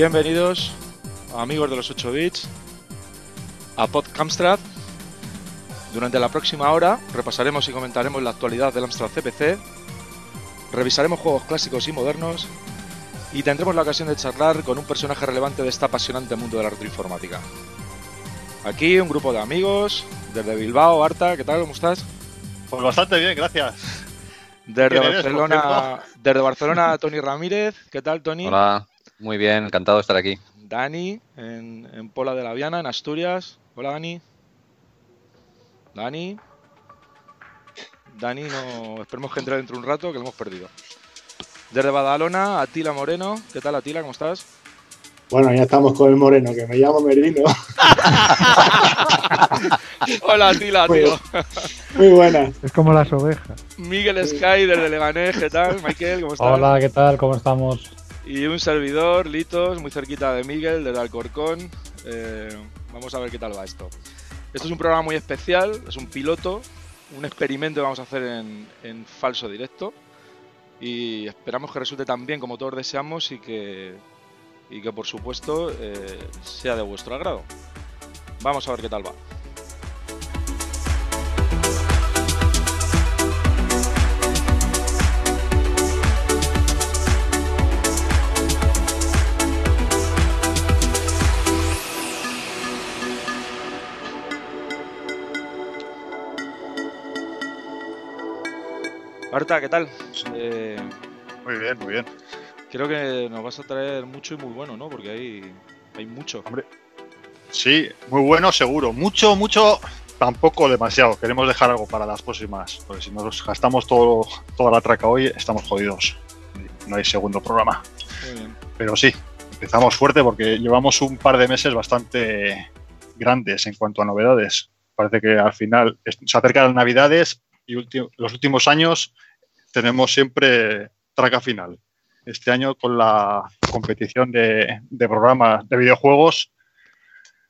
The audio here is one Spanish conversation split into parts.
Bienvenidos, amigos de los 8 bits, a Podcamstrad. Durante la próxima hora repasaremos y comentaremos la actualidad del Amstrad CPC, revisaremos juegos clásicos y modernos y tendremos la ocasión de charlar con un personaje relevante de este apasionante mundo de la retroinformática. Aquí un grupo de amigos desde Bilbao, Arta, ¿qué tal? ¿Cómo estás? Pues bastante bien, gracias. Desde ¿Quién eres, Barcelona, desde Barcelona, Tony Ramírez, ¿qué tal, Tony? Hola, muy bien, encantado de estar aquí. Dani, en, en Pola de la Viana, en Asturias. Hola, Dani. Dani. Dani, no, esperemos que entre dentro de un rato, que lo hemos perdido. Desde Badalona, Atila Moreno. ¿Qué tal, Atila? ¿Cómo estás? Bueno, ya estamos con el moreno, que me llamo Merino. Hola, Atila, Muy tío. Muy buenas. Es como las ovejas. Miguel Sky, desde Leganés. ¿Qué tal, Michael? ¿Cómo estás? Hola, ¿qué tal? ¿Cómo estamos? Y un servidor, Litos, muy cerquita de Miguel, desde Alcorcón. Eh, vamos a ver qué tal va esto. Esto es un programa muy especial, es un piloto, un experimento que vamos a hacer en, en falso directo. Y esperamos que resulte tan bien como todos deseamos y que, y que por supuesto, eh, sea de vuestro agrado. Vamos a ver qué tal va. Marta, ¿qué tal? Eh, Muy bien, muy bien. creo que nos vas a traer mucho y muy bueno, ¿no? Porque hay, hay mucho. Hombre, Sí, muy bueno, seguro. Mucho, mucho, tampoco demasiado. Queremos dejar algo para las próximas. Porque si nos gastamos todo, toda la traca hoy, estamos jodidos. No hay segundo programa. Muy bien. Pero sí, empezamos fuerte porque llevamos un par de meses bastante grandes en cuanto a novedades. Parece que al final se acercan las navidades y los últimos años tenemos siempre traca final. Este año con la competición de, de programas de videojuegos,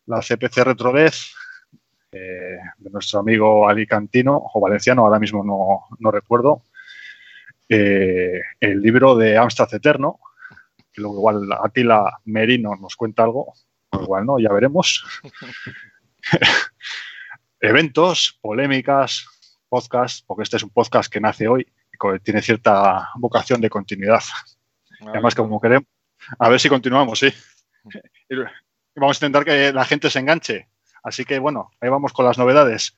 la CPC Retrodez, eh, de nuestro amigo alicantino o valenciano, ahora mismo no, no recuerdo, eh, el libro de Amstrad Eterno, que luego igual Atila Merino nos cuenta algo, igual no, ya veremos. Eventos, polémicas, podcast, porque este es un podcast que nace hoy y tiene cierta vocación de continuidad. Además, como queremos, a ver si continuamos, sí. Y Vamos a intentar que la gente se enganche. Así que bueno, ahí vamos con las novedades.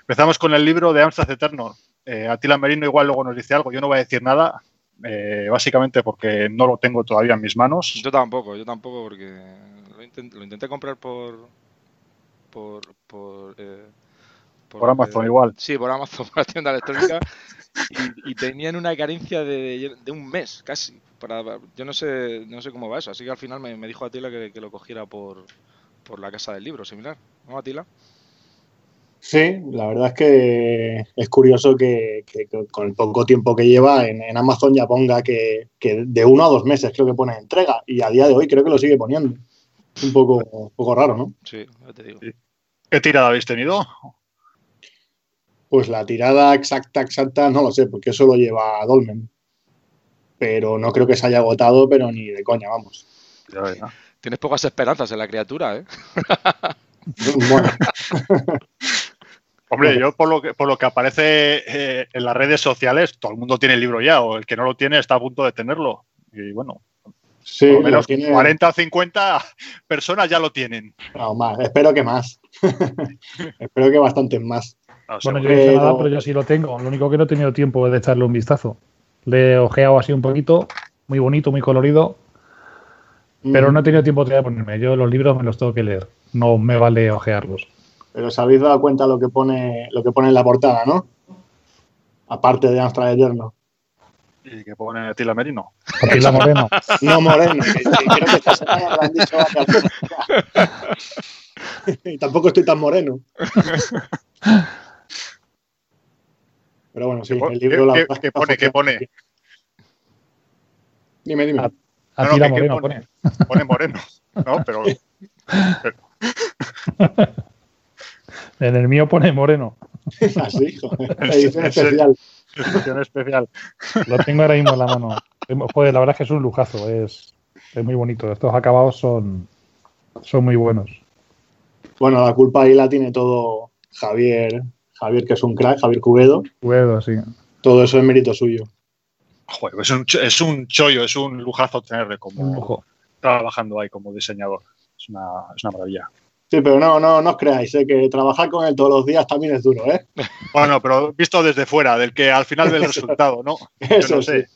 Empezamos con el libro de Amstrad Eterno. Eh, Atila Merino igual luego nos dice algo. Yo no voy a decir nada, eh, básicamente porque no lo tengo todavía en mis manos. Yo tampoco, yo tampoco, porque lo intenté, lo intenté comprar por. por. por. eh, Por Amazon igual. Sí, por Amazon, por la tienda electrónica. y, y tenían una carencia de, de un mes casi. Para, yo no sé no sé cómo va eso, así que al final me, me dijo Atila que, que lo cogiera por, por la casa del libro, similar. ¿No, Atila? Sí, la verdad es que es curioso que, que- que con el poco tiempo que lleva en, en Amazon ya ponga que, que de uno a dos meses creo que pone entrega y a día de hoy creo que lo sigue poniendo. Es un poco, un poco raro, ¿no? Sí, ya te digo. ¿Qué tirada habéis tenido? Pues la tirada exacta, exacta, no lo sé, porque eso lo lleva Dolmen. Pero no creo que se haya agotado, pero ni de coña, vamos. Ya, ya. Tienes pocas esperanzas en la criatura, ¿eh? Bueno, Hombre, yo por lo que, por lo que aparece eh, en las redes sociales, todo el mundo tiene el libro ya, o el que no lo tiene está a punto de tenerlo. Y bueno, sí, por lo lo menos tiene- 40 o 50 personas ya lo tienen. no, más, espero que más. espero que bastantes más. No, Bueno, yo no he nada, pero yo sí lo tengo. Lo único que no he tenido tiempo es de echarle un vistazo. Le he ojeado así un poquito, muy bonito, muy colorido, pero no he tenido tiempo todavía de ponerme. Yo los libros me los tengo que leer. No me vale ojearlos. Pero os habéis dado cuenta lo que pone, lo que pone en la portada, ¿no? Aparte de Amstrad Eterno. Y que pone Tila Merino. Atila Moreno. No moreno, que, que creo que esta semana me lo han dicho tampoco estoy tan moreno. Pero bueno, sí, ¿Qué po- el libro la qué- verdad es qué que pone? ¿Qué pone? Dime, dime. Ah. No, no, que- que Moreno pone. pone. Pone Moreno. No, pero En el mío pone Moreno. Así, joder. Edición especial. edición especial. Lo tengo ahora mismo en la mano. Joder, la verdad es que es un lujazo. Es Es muy bonito. Estos acabados son, son muy buenos. Bueno, la culpa ahí la tiene todo Javier, Javier que es un crack, Javier Cubedo. Cubedo, sí. Todo eso es mérito suyo. Joder, es, un, es un chollo, es un lujazo tenerle como Un lujo. trabajando ahí como diseñador. Es una, es una maravilla. Sí, pero no, no, no os creáis, ¿eh? que trabajar con él todos los días también es duro, ¿eh? Bueno, pero visto desde fuera, del que al final ve el resultado, ¿no? Yo Eso no sí. sé.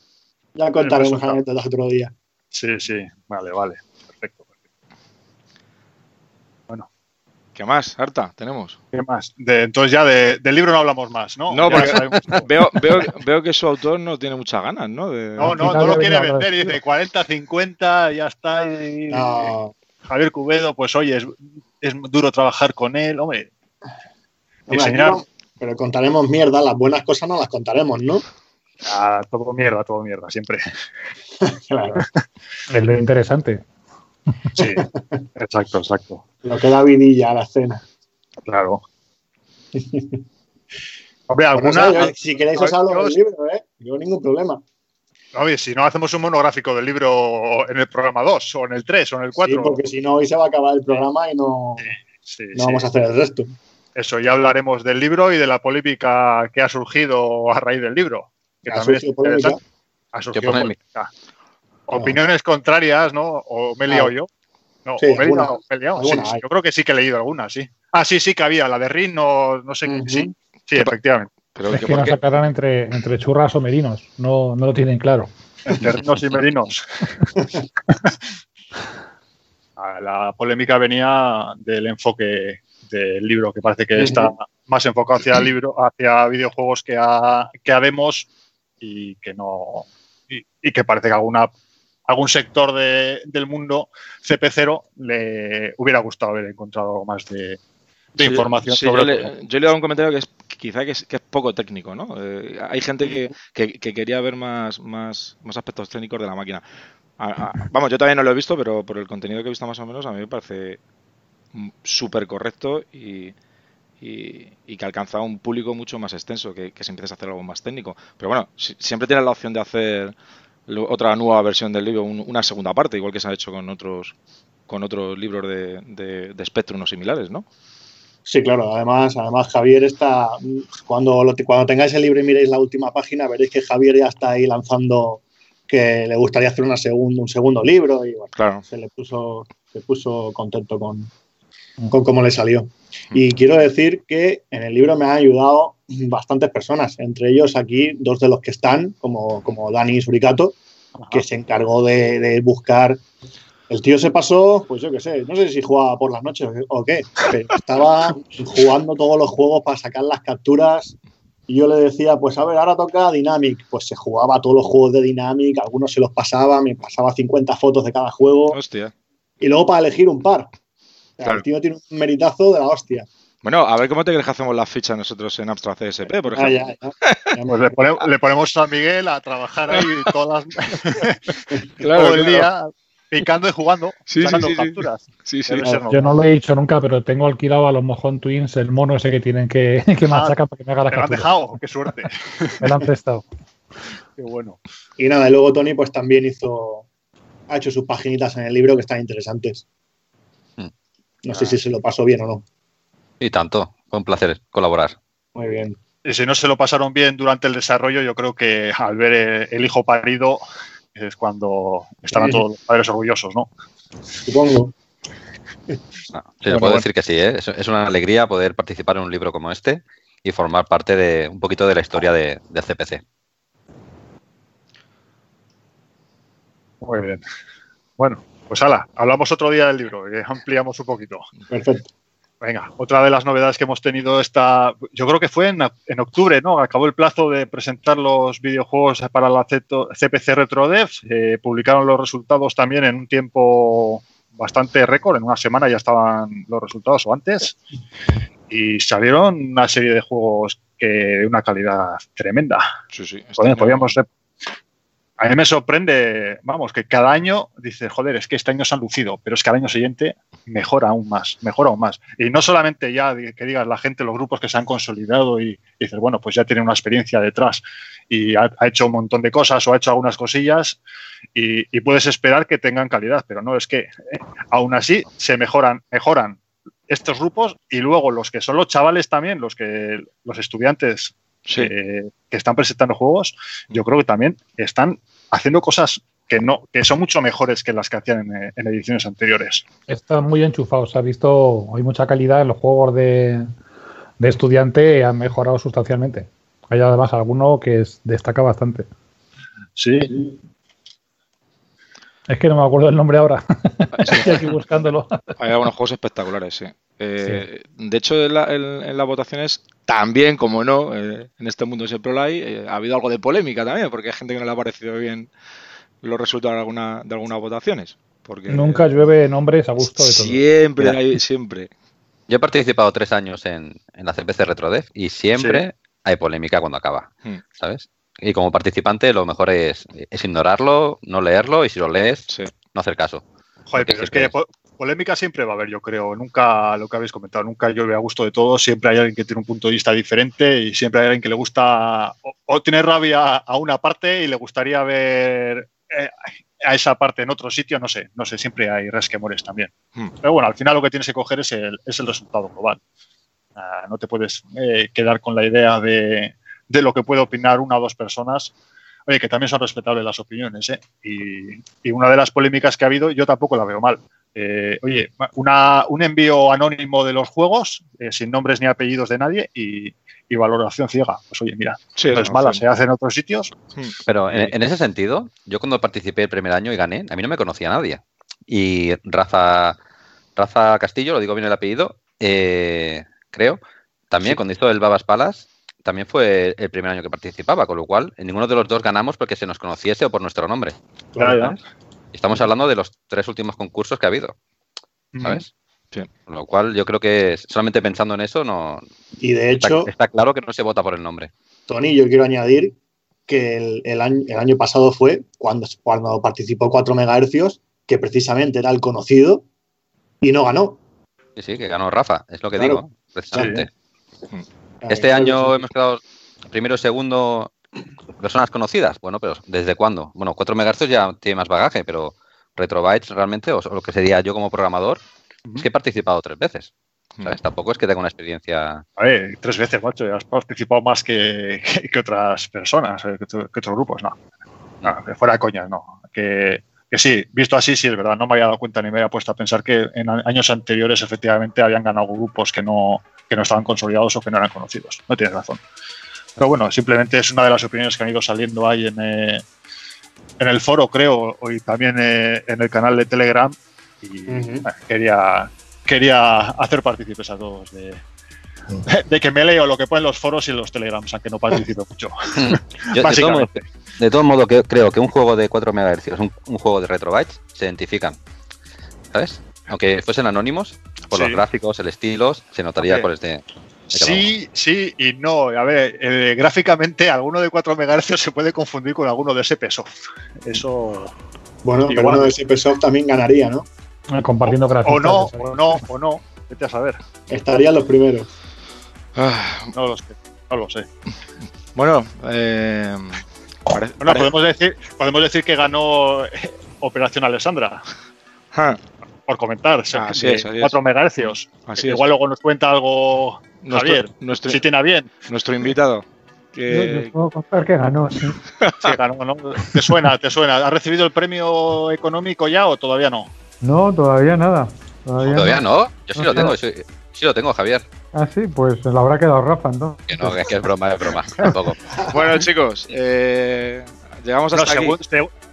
Ya contaremos anécdotas otro día. Sí, sí, vale, vale. ¿Qué más, Arta? Tenemos. ¿Qué más? De- entonces ya de- del libro no hablamos más, ¿no? No, Ya porque-. Veo, veo, veo que su autor no tiene muchas ganas, ¿no? De- No, no, no lo quiere vender, hablando. dice 40, 50, ya está. y- No, Javier Cubedo, pues oye, es, es duro trabajar con él, hombre. hombre, Diseñar, aquí no, pero contaremos mierda, las buenas cosas no las contaremos, ¿no? ah, todo mierda, todo mierda, siempre. Claro. Es lo interesante. Sí, exacto, exacto. Lo que da vidilla a la escena. Claro. Hombre, Bueno, alguna. o sea, yo- si queréis os hablo del libro, ¿eh? Yo ningún problema. Oye, si no hacemos un monográfico del libro en el programa 2, o en el 3, o en el 4. Sí, porque si no, hoy se va a acabar el programa y no, Sí, no sí. vamos a hacer el resto. Eso, ya hablaremos del libro y de la polémica que ha surgido a raíz del libro. Que Ha también es polémica. interesante. Ha surgido ¿Qué polémica? Opiniones contrarias, ¿no? O me he liado Ah. yo. No, Sí, o me he alguna- liado, me he liado. alguna Sí, yo creo que sí que he leído algunas, sí. Ah, sí, sí que había. La de Rin, no, no sé. Ujú. Sí, sí, efectivamente. Pero Es que sacarán entre, entre churras o merinos. No, no lo tienen claro. Entre rinos y merinos. La polémica venía del enfoque del libro, que parece que está más enfocado hacia libro, hacia videojuegos que a, que a demos y que no y, y que parece que alguna algún sector de- del mundo CP0 le hubiera gustado haber encontrado más de, de Sí, información sí, sobre yo, le, yo le he dado un comentario que es quizá que es, que es poco técnico, ¿no? Eh, hay gente que, que- que quería ver más, más, más aspectos técnicos de la máquina. A- a- vamos, yo todavía no lo he visto, pero por el contenido que he visto más o menos, a mí me parece súper correcto y, y- y que alcanza un público mucho más extenso, que, que si empieces a hacer algo más técnico. Pero bueno, si- siempre tienes la opción de hacer lo- otra nueva versión del libro, un- una segunda parte, igual que se ha hecho con otros con otros libros de, de, de Spectrum o similares, ¿no? Sí, claro. Además, además Javier está. Cuando, lo- cuando tengáis el libro y miréis la última página, veréis que Javier ya está ahí lanzando que le gustaría hacer una segundo, un segundo libro y bueno, Claro. se le puso, se puso contento con, con cómo le salió. Y quiero decir que en el libro me han ayudado bastantes personas, entre ellos aquí dos de los que están, como, como Dani Suricato, que se encargó de, de buscar. El tío se pasó, pues yo qué sé, no sé si jugaba por las noches o qué, pero estaba jugando todos los juegos para sacar las capturas. Y yo le decía, pues a ver, ahora toca Dynamic. Pues se jugaba todos los juegos de Dynamic, algunos se los pasaba, me pasaba 50 fotos de cada juego. Hostia. Y luego para elegir un par. O sea, Claro. El tío tiene un meritazo de la hostia. Bueno, a ver cómo te crees que hacemos las fichas nosotros en Amstrad CSP, por Ah, ejemplo. ya, ya. Ya Pues le, pone- le ponemos a Miguel a trabajar ahí todas las, Claro, todo el claro. día picando y jugando, Sí, sí, sacando sí, sí. capturas. Sí, Yo no lo he dicho nunca, pero tengo alquilado a los Mojón Twins el mono ese que tienen que, que machacar para que me haga la Te lo han captura. dejado, qué suerte. Me lo han prestado. Qué bueno. Y nada, y luego Tony pues también hizo, ha hecho sus paginitas en el libro que están interesantes. No sé si se lo pasó bien o no. Y tanto. Fue un placer colaborar. Muy bien. Y si no se lo pasaron bien durante el desarrollo, yo creo que al ver eh, el hijo parido es cuando estarán Sí. todos los padres orgullosos, ¿no? Supongo. No, sí, Bueno, puedo bueno. decir que sí, ¿eh? es, es una alegría poder participar en un libro como este y formar parte de un poquito de la historia de, del CPC. Muy bien. Bueno, pues ala, hablamos otro día del libro y ampliamos un poquito. Perfecto. Venga, otra de las novedades que hemos tenido esta, yo creo que fue en, en octubre, ¿no? Acabó el plazo de presentar los videojuegos para la CPC RetroDev. Eh, publicaron los resultados también en un tiempo bastante récord, en una semana ya estaban los resultados o antes. Y salieron una serie de juegos que de una calidad tremenda. Sí, sí. Este año- rep- a mí me sorprende, vamos, que cada año dices, joder, es que este año se han lucido, pero es que al año siguiente mejora aún más, mejora aún más. Y no solamente ya que digas la gente, los grupos que se han consolidado y, dices, bueno, pues ya tiene una experiencia detrás y ha, hecho un montón de cosas o ha hecho algunas cosillas y, puedes esperar que tengan calidad, pero no, es que eh, aún así se mejoran, mejoran estos grupos y luego los que son los chavales también, los que los estudiantes que, están presentando juegos, yo creo que también están haciendo cosas que no que son mucho mejores que las que hacían en, ediciones anteriores. Están muy enchufados. Se ha visto, hay mucha calidad en los juegos de, de estudiante, han mejorado sustancialmente. Hay además alguno que destaca bastante. Sí. Es que no me acuerdo el nombre ahora. Estoy aquí buscándolo. Hay algunos juegos espectaculares, sí. Eh, de hecho, en, las votaciones también, como no, eh, en este mundo siempre lo hay, eh, ha habido algo de polémica también, porque hay gente que no le ha parecido bien los resultados de, alguna, de algunas votaciones. Porque, Nunca llueve nombres a gusto de todo. Siempre, hay, siempre. Yo he participado tres años en, la CPC RetroDev y siempre hay polémica cuando acaba, hmm. ¿sabes? Y como participante lo mejor es, ignorarlo, no leerlo y si lo lees, no hacer caso. Joder, pero es que polémica siempre va a haber, yo creo. Nunca, lo que habéis comentado, nunca llueve a gusto de todos. Siempre hay alguien que tiene un punto de vista diferente y siempre hay alguien que le gusta o, tiene rabia a una parte y le gustaría ver eh, a esa parte en otro sitio. No sé, no sé, siempre hay resquemores también. Hmm. Pero bueno, al final lo que tienes que coger es el, es el resultado global. Ah, no te puedes eh, quedar con la idea de, de lo que puede opinar una o dos personas oye, que también son respetables las opiniones, ¿eh? y, y, una de las polémicas que ha habido, yo tampoco la veo mal. Eh, oye, un envío anónimo de los juegos, eh, sin nombres ni apellidos de nadie y, valoración ciega. Pues oye, mira, no es mala, se hace en otros sitios. Hmm. Pero en, ese sentido, yo cuando participé el primer año y gané, a mí no me conocía nadie. Y Raza, Raza Castillo, lo digo bien el apellido, eh, creo, también cuando hizo el Babas Palas, también fue el primer año que participaba, con lo cual en ninguno de los dos ganamos porque se nos conociese o por nuestro nombre. Claro, Estamos hablando de los tres últimos concursos que ha habido. ¿Sabes? Sí. Con lo cual, yo creo que solamente pensando en eso, no. Y de hecho. Está, claro que no se vota por el nombre. Tony, yo quiero añadir que el, año, pasado fue cuando, cuando participó 4 MHz, que precisamente era el conocido y no ganó. Sí, sí, que ganó Rafa, es lo que digo, precisamente. Este año hemos quedado primero y segundo personas conocidas. Bueno, pero ¿desde cuándo? Bueno, 4 MHz ya tiene más bagaje, pero Retrobytes realmente, o, lo que sería yo como programador, es que he participado tres veces. Tampoco es que tenga una experiencia. A ver, tres veces, macho, has participado más que, que, otras personas, eh, que, otros grupos, no. no fuera de coñas, no. Que, que sí, visto así, sí es verdad. No me había dado cuenta ni me había puesto a pensar que en años anteriores efectivamente habían ganado grupos que no, que no estaban consolidados o que no eran conocidos. No tienes razón. Pero bueno, simplemente es una de las opiniones que han ido saliendo ahí en, eh, en el foro, creo, y también eh, en el canal de Telegram. Y quería, quería hacer partícipes a todos de, de, que me leo lo que ponen los foros y los telegrams, aunque no participo mucho. Básicamente. De todo, modo, que, creo que un juego de 4 MHz, un, un juego de retrobytes, se identifican. ¿Sabes? Aunque fuesen anónimos, por los gráficos, el estilo, se notaría cuál es de, Sí, sí y no. A ver, eh, gráficamente alguno de 4 MHz se puede confundir con alguno de SP-Soft. Eso. Bueno, pero uno de SP-Soft también ganaría, ¿no? Compartiendo gráficos. O no, o no, o no. Vete a saber. Estarían los primeros. Ah, no lo sé. No lo sé. Bueno, eh, bueno podemos, decir, podemos decir que ganó Operación Alessandra. Ah. Por comentar, así es, 4 MHz. Igual luego nos cuenta algo Javier, nuestro, si tiene bien. Nuestro invitado. Que... Yo, puedo contar que ganó, sí. sí ganó, ¿no? Te suena, te suena. ¿Has recibido el premio económico ya o todavía no? No, todavía nada. Todavía, no. Yo sí lo tengo, sí, lo tengo, Javier. Ah, sí, pues se lo habrá quedado Rafa, ¿no? Que no, que es, broma, es broma. Tampoco. bueno, chicos, eh, llegamos hasta aquí.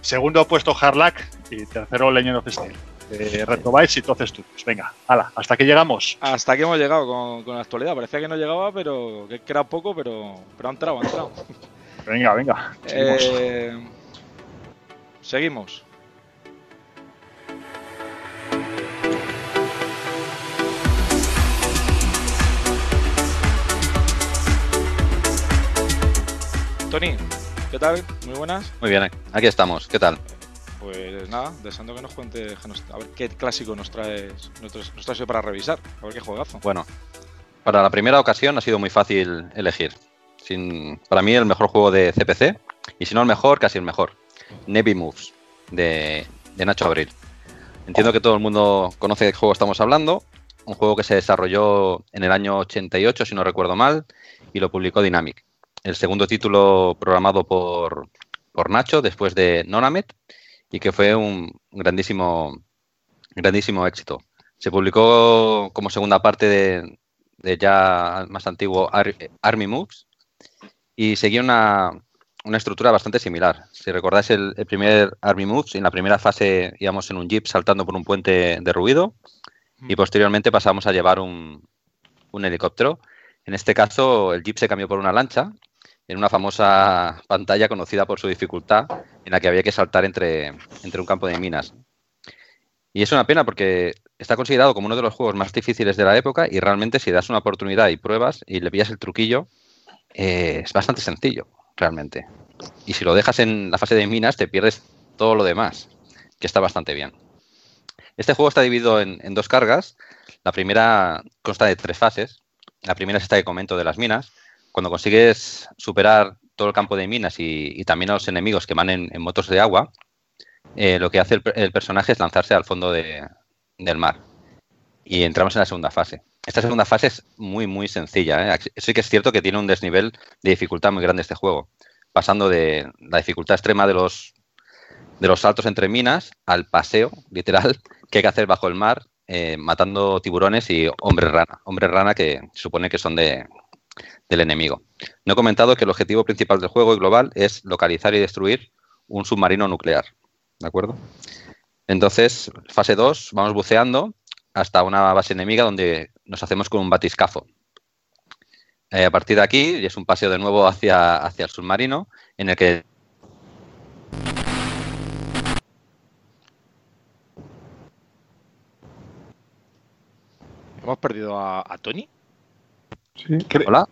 segundo puesto Harlack y tercero Legend of Steel eh, retrobáis y entonces tú. Pues venga, hala, hasta aquí llegamos. Hasta aquí hemos llegado con, con, la actualidad. Parecía que no llegaba, pero que era poco, pero, pero ha entrado, ha entrado. Venga, venga. Seguimos. Eh, seguimos. Tony, ¿qué tal? Muy buenas. Muy bien, aquí estamos. ¿Qué tal? Pues nada, deseando que nos cuente, a ver qué clásico nos traes, nos traes para revisar, a ver qué juegazo. Bueno, para la primera ocasión ha sido muy fácil elegir. Sin, para mí el mejor juego de CPC, y si no el mejor, casi el mejor. Navy Moves, de, de Nacho Abril. Entiendo que todo el mundo conoce de qué juego estamos hablando. Un juego que se desarrolló en el año 88, si no recuerdo mal, y lo publicó Dynamic. El segundo título programado por, por Nacho después de Nonamet y que fue un grandísimo, grandísimo éxito. Se publicó como segunda parte de, de ya más antiguo Army Moves y seguía una, una estructura bastante similar. Si recordáis el, primer Army Moves, en la primera fase íbamos en un jeep saltando por un puente de ruido y posteriormente pasamos a llevar un, un helicóptero. En este caso, el jeep se cambió por una lancha en una famosa pantalla conocida por su dificultad, en la que había que saltar entre, entre un campo de minas. Y es una pena porque está considerado como uno de los juegos más difíciles de la época y realmente si das una oportunidad y pruebas y le pillas el truquillo, eh, es bastante sencillo, realmente. Y si lo dejas en la fase de minas, te pierdes todo lo demás, que está bastante bien. Este juego está dividido en, dos cargas. La primera consta de tres fases. La primera es esta que comento de las minas. Cuando consigues superar todo el campo de minas y, también a los enemigos que van en, motos de agua, eh, lo que hace el, personaje es lanzarse al fondo del mar. Y entramos en la segunda fase. Esta segunda fase es muy, muy sencilla. ¿eh? Sí que es cierto que tiene un desnivel de dificultad muy grande este juego, pasando de la dificultad extrema de los, de los saltos entre minas al paseo, literal, que hay que hacer bajo el mar, eh, matando tiburones y hombres rana. Hombres rana que supone que son de, del enemigo. No he comentado que el objetivo principal del juego y global es localizar y destruir un submarino nuclear. ¿De acuerdo? Entonces, fase 2, vamos buceando hasta una base enemiga donde nos hacemos con un batiscafo. Eh, a partir de aquí, es un paseo de nuevo hacia, hacia el submarino, en el que ¿Hemos perdido a, Tony? Sí. Hola.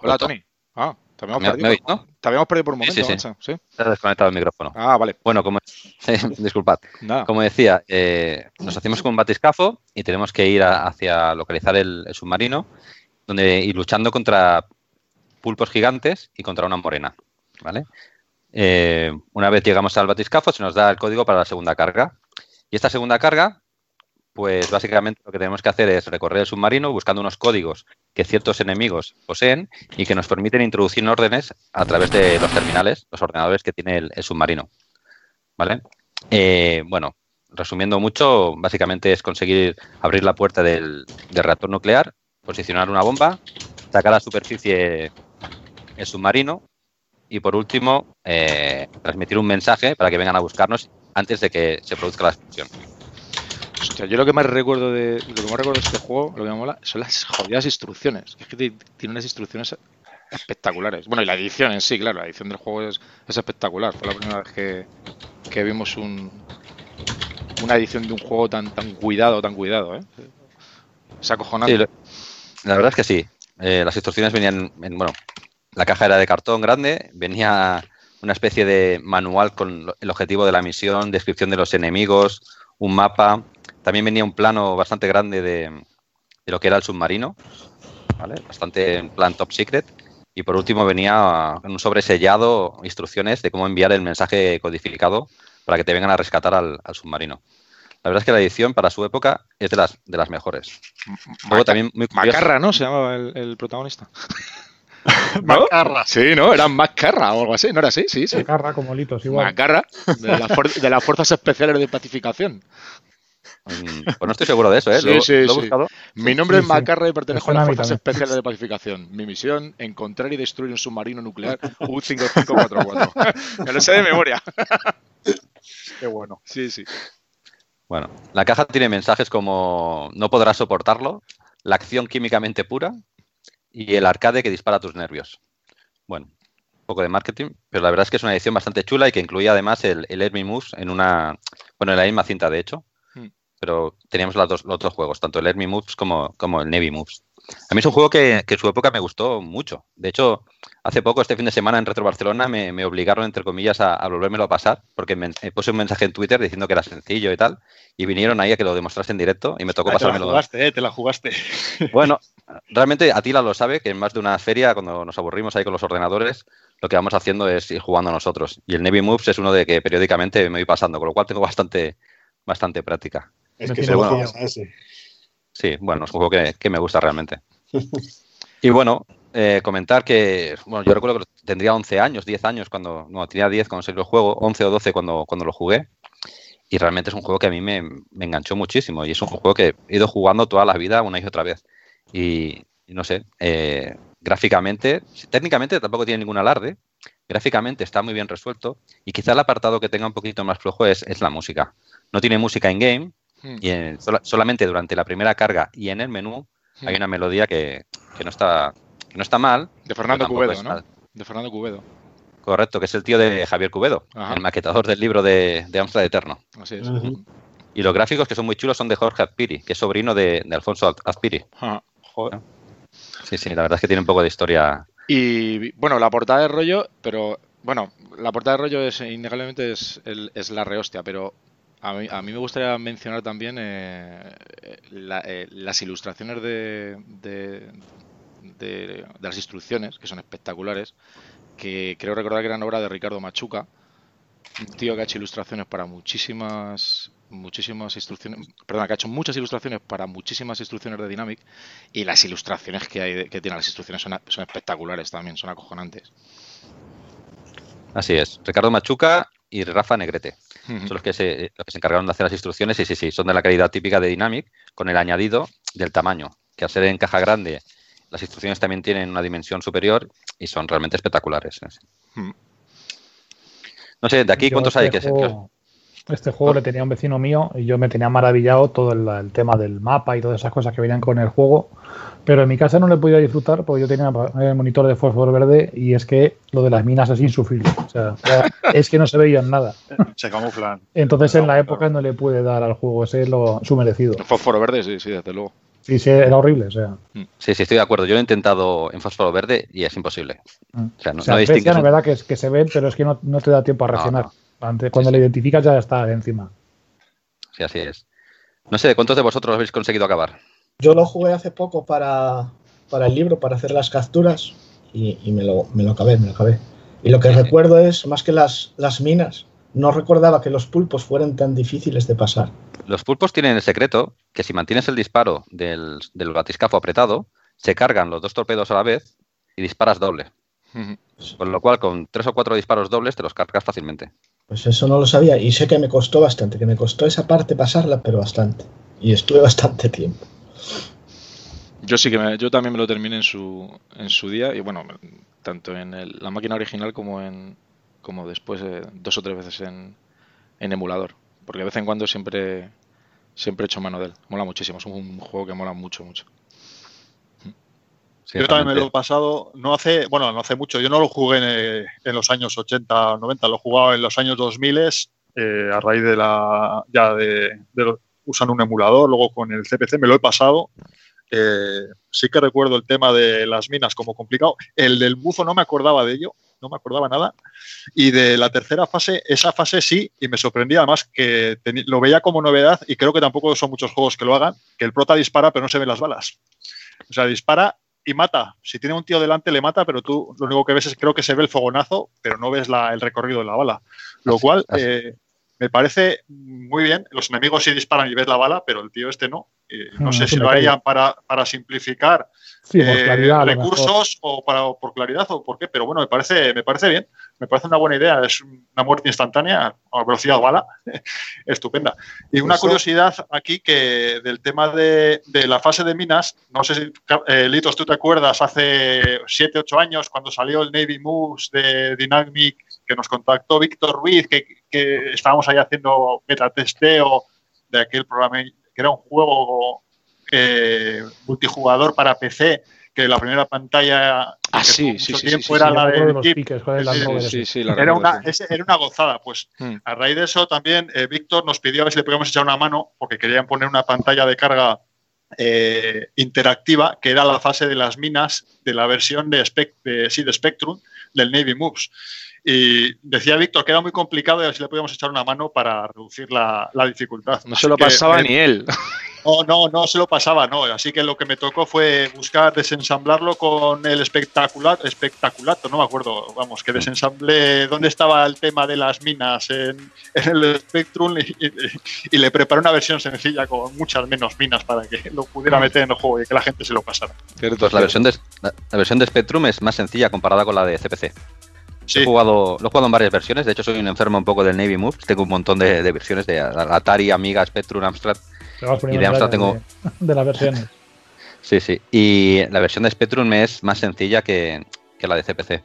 Hola, Tony. Ah, te habíamos, perdido. Te habíamos perdido por un momento, sí, sí. ¿sí? Te has desconectado el micrófono. Ah, vale. Bueno, como, disculpad. Como decía, eh, nos hacemos con un batiscafo y tenemos que ir hacia localizar el, submarino donde y luchando contra pulpos gigantes y contra una morena. ¿Vale? Eh, una vez llegamos al batiscafo, se nos da el código para la segunda carga. Y esta segunda carga pues básicamente lo que tenemos que hacer es recorrer el submarino buscando unos códigos que ciertos enemigos poseen y que nos permiten introducir órdenes a través de los terminales, los ordenadores que tiene el, submarino. ¿Vale? Eh, bueno, resumiendo mucho, básicamente es conseguir abrir la puerta del, reactor nuclear, posicionar una bomba, sacar a la superficie el submarino y por último eh, transmitir un mensaje para que vengan a buscarnos antes de que se produzca la explosión yo lo que más recuerdo de lo que más recuerdo de este juego, lo que me mola, son las jodidas instrucciones. Es que tiene unas instrucciones espectaculares. Bueno, y la edición en sí, claro, la edición del juego es, espectacular. Fue la primera vez que, vimos un, una edición de un juego tan tan cuidado, tan cuidado, ¿eh? Es acojonante. la verdad es que sí. Eh, las instrucciones venían en, bueno, la caja era de cartón grande, venía una especie de manual con el objetivo de la misión, descripción de los enemigos, un mapa, también venía un plano bastante grande de, lo que era el submarino, bastante en plan top secret. Y por último venía un sobresellado instrucciones de cómo enviar el mensaje codificado para que te vengan a rescatar al, submarino. La verdad es que la edición para su época es de las, de las mejores. también Macarra, ¿no? Se llamaba el, protagonista. Macarra. Sí, ¿no? Era Macarra o algo así, ¿no era así? Sí, sí. Macarra como litos, igual. Macarra, de, de las Fuerzas Especiales de Pacificación. Mm, pues no estoy seguro de eso, ¿eh? Sí, sí, sí. Mi nombre es Macarra y pertenezco a las Fuerzas Especiales de Pacificación. Mi misión, encontrar y destruir un submarino nuclear U-5544. Me lo sé de memoria. Qué bueno. Sí, sí. Bueno, la caja tiene mensajes como no podrás soportarlo, la acción químicamente pura y el arcade que dispara tus nervios. Bueno, un poco de marketing, pero la verdad es que es una edición bastante chula y que incluía además el, el Moves en una, bueno, en la misma cinta de hecho, pero teníamos los, dos, los otros juegos, tanto el Army Moves como, como el Navy Moves. A mí es un juego que, en su época me gustó mucho. De hecho, hace poco, este fin de semana en Retro Barcelona, me, obligaron, entre comillas, a, a, volvérmelo a pasar, porque me, puse un mensaje en Twitter diciendo que era sencillo y tal, y vinieron ahí a que lo demostrase en directo y me tocó pasármelo. Te la jugaste, eh, te la jugaste. Bueno, realmente Atila lo sabe, que en más de una feria, cuando nos aburrimos ahí con los ordenadores, lo que vamos haciendo es ir jugando nosotros. Y el Navy Moves es uno de que periódicamente me voy pasando, con lo cual tengo bastante, bastante práctica. Es que se bueno, ese. Sí, bueno, es un juego que, me gusta realmente. y bueno, eh, comentar que, bueno, yo recuerdo que tendría 11 años, 10 años cuando, no, tenía 10 cuando salió el juego, 11 o 12 cuando, cuando lo jugué. Y realmente es un juego que a mí me, enganchó muchísimo y es un juego que he ido jugando toda la vida una y otra vez. Y, no sé, eh, gráficamente, técnicamente tampoco tiene ningún alarde, gráficamente está muy bien resuelto y quizá el apartado que tenga un poquito más flojo es, es la música. No tiene música in-game, Hmm. Y solamente durante la primera carga y en el menú hmm. hay una melodía que, no está que no está mal. De Fernando Cubedo, ¿no? De Fernando Cubedo. Correcto, que es el tío de Javier Cubedo, el maquetador del libro de, de Amstrad Eterno. Así es. Y los gráficos que son muy chulos son de Jorge Azpiri, que es sobrino de, Alfonso Azpiri. Sí, sí, la verdad es que tiene un poco de historia. Y bueno, la portada de rollo, pero bueno, la portada de rollo es innegablemente es, es la rehostia, pero a mí, a me gustaría mencionar también eh, eh, las ilustraciones de, de, las instrucciones, que son espectaculares, que creo recordar que eran obra de Ricardo Machuca, un tío que ha hecho ilustraciones para muchísimas muchísimas instrucciones, perdón, que ha hecho muchas ilustraciones para muchísimas instrucciones de Dynamic y las ilustraciones que hay que tienen las instrucciones son, son espectaculares también, son acojonantes. Así es, Ricardo Machuca y Rafa Negrete. Son los que, se, los que se encargaron de hacer las instrucciones y sí, sí, son de la calidad típica de Dynamic con el añadido del tamaño, que al ser en caja grande las instrucciones también tienen una dimensión superior y son realmente espectaculares. No sé, de aquí cuántos hay que, Este juego le tenía un vecino mío y yo me tenía maravillado todo el, tema del mapa y todas esas cosas que venían con el juego. Pero en mi casa no le podía disfrutar porque yo tenía el monitor de fósforo verde y es que lo de las minas es insufrible. O sea, es que no se veía nada. Se camuflan. Entonces en la época no le puede dar al juego ese lo, su merecido. El fósforo verde, sí, sí, desde luego. Sí, sí, era horrible. O sea. Mm. Sí, sí, estoy de acuerdo. Yo lo he intentado en fósforo verde y es imposible. Mm. O sea, no, o no verdad que, es, que se ven, pero es que no, te da tiempo a reaccionar. Cuando le identificas ya está encima. Sí, así es. No sé, ¿cuántos de vosotros habéis conseguido acabar? Yo lo jugué hace poco para, el libro, para hacer las capturas, y, me, lo, me, lo, acabé, me lo acabé. Y lo que recuerdo es, más que las, las minas, no recordaba que los pulpos fueran tan difíciles de pasar. Los pulpos tienen el secreto que si mantienes el disparo del, del batiscafo apretado, se cargan los dos torpedos a la vez y disparas doble. Con lo cual, con tres o cuatro disparos dobles te los cargas fácilmente. Pues eso no lo sabía y sé que me costó bastante, que me costó esa parte pasarla, pero bastante. Y estuve bastante tiempo. Yo sí que me, yo también me lo terminé en su, en su día y bueno, tanto en la máquina original como en como después eh, dos o tres veces en, en, emulador, porque de vez en cuando siempre siempre he hecho mano de él. Mola muchísimo, es un juego que mola mucho, mucho. Yo también me lo he pasado, no hace, bueno, no hace mucho, yo no lo jugué en, en los años 80 o 90, lo he jugado en los años 2000 eh, a raíz de la, ya de, de, usando un emulador, luego con el CPC me lo he pasado eh, sí que recuerdo el tema de las minas como complicado. El del buzo no me acordaba de ello, no me acordaba nada. Y de la tercera fase, esa fase sí, y me sorprendía además que lo veía como novedad y creo que tampoco son muchos juegos que lo hagan, que el prota dispara pero no se ven las balas. O sea, dispara y mata. Si tiene un tío delante le mata, pero tú lo único que ves es creo que se ve el fogonazo, pero no ves el recorrido de la bala. Lo cual eh, me parece muy bien. Los enemigos sí disparan y ves la bala, pero el tío este no no mm, sé si lo harían para, para simplificar eh, recursos o para, por claridad o por qué, pero bueno, me parece, me parece bien, me parece una buena idea, es una muerte instantánea a velocidad bala, estupenda. Y una curiosidad aquí que del tema de, de, la fase de minas, no sé si, eh, Litos, tú te acuerdas hace 7, 8 años cuando salió el Navy Moves de Dynamic que nos contactó Víctor Ruiz, que, que estábamos ahí haciendo metatesteo de aquel programa que era un juego eh, multijugador para PC que la primera pantalla ah, sí, sí, sí, tiempo era la de, era, una, era una gozada. Pues hmm. a raíz de eso también eh, Víctor nos pidió a ver si le podíamos echar una mano porque querían poner una pantalla de carga eh, interactiva que era la fase de las minas de la versión de, de, de Spectrum del Navy Moves. Y decía Víctor que era muy complicado y a ver si le podíamos echar una mano para reducir la, dificultad. No se lo pasaba ni él. No, no, no se lo pasaba, no. Así que lo que me tocó fue buscar desensamblarlo con el espectacular, espectaculato, no me acuerdo, vamos, que desensamblé dónde estaba el tema de las minas en, el Spectrum y, le preparé una versión sencilla con muchas menos minas para que lo pudiera meter en el juego y que la gente se lo pasara. Pues la versión de, la versión de Spectrum es más sencilla comparada con la de CPC. He jugado, lo he jugado en varias versiones, de hecho soy un enfermo un poco del Navy Moves, tengo un montón de, versiones de Atari, Amiga, Spectrum, Amstrad. Y de Amstrad tengo... De, las versiones. sí, sí. Y la versión de Spectrum es más sencilla que, la de CPC.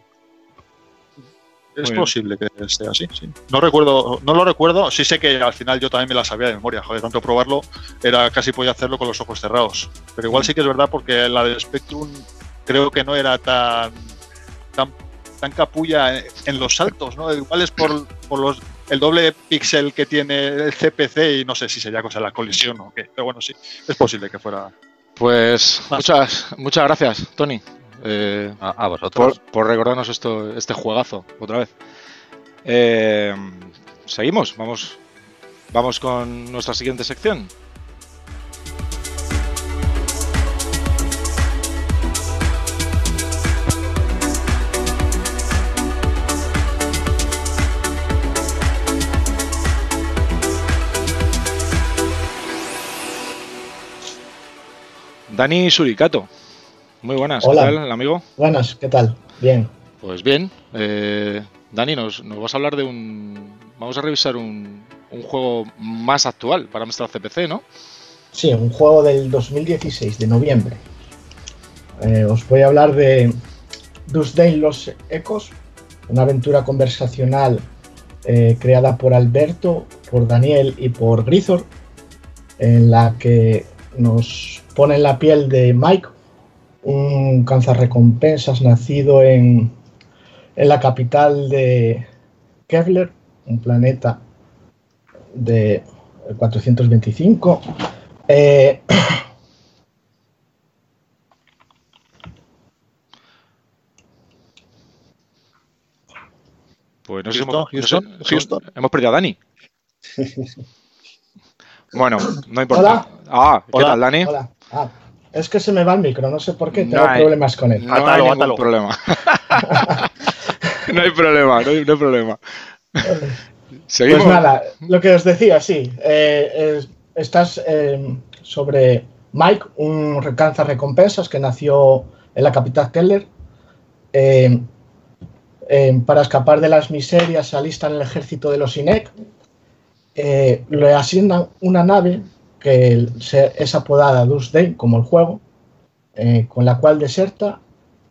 Es posible que sea así, sí. No recuerdo, no lo recuerdo, sí sé que al final yo también me la sabía de memoria, joder, tanto probarlo, era casi podía hacerlo con los ojos cerrados. Pero igual sí que es verdad porque la de Spectrum creo que no era tan tan tan capulla en los saltos, ¿no? Igual es por, los, el doble píxel que tiene el CPC y no sé si sería cosa de la colisión o qué. Pero bueno, sí, es posible que fuera. Pues muchas, muchas gracias, Tony. Eh, a, vosotros. Por, recordarnos esto, este juegazo otra vez. Eh, seguimos, vamos, vamos con nuestra siguiente sección. Dani Suricato. Muy buenas, ¿qué tal, amigo? Buenas, ¿qué tal? Bien. Pues bien. Eh, Dani, nos, vas a hablar de un. Vamos a revisar un, juego más actual para nuestra CPC, ¿no? Sí, un juego del 2016, de noviembre. Eh, os voy a hablar de Day Los Ecos, una aventura conversacional eh, creada por Alberto, por Daniel y por Grizor, en la que nos pone en la piel de Mike, un recompensas nacido en, en la capital de Kevler, un planeta de 425. Eh, pues no sé, hemos, perdido a Dani. bueno, no importa. Ah, ¿qué tal, Dani? Hola. Ah, es que se me va el micro, no sé por qué, tengo problemas con él. No hay ningún problema. no hay problema, no hay, problema. Pues nada, lo que os decía, sí. Eh, estás eh, sobre Mike, un recanza recompensas que nació en la capital Keller. Eh, para escapar de las miserias se alista en el ejército de los INEC. Le asignan una nave que es apodada Day como el juego, eh, con la cual deserta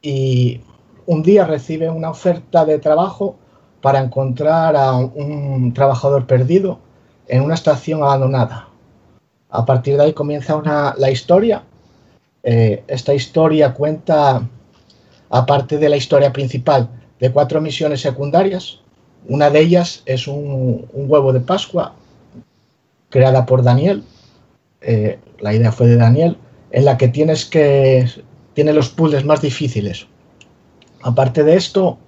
y un día recibe una oferta de trabajo para encontrar a un trabajador perdido en una estación abandonada. A partir de ahí comienza la historia. Eh, esta historia cuenta, aparte de la historia principal, de cuatro misiones secundarias. Una de ellas es un huevo de Pascua creada por Daniel, eh, la idea fue de Daniel, en la que tienes que tiene los puzzles más difíciles. Aparte de esto,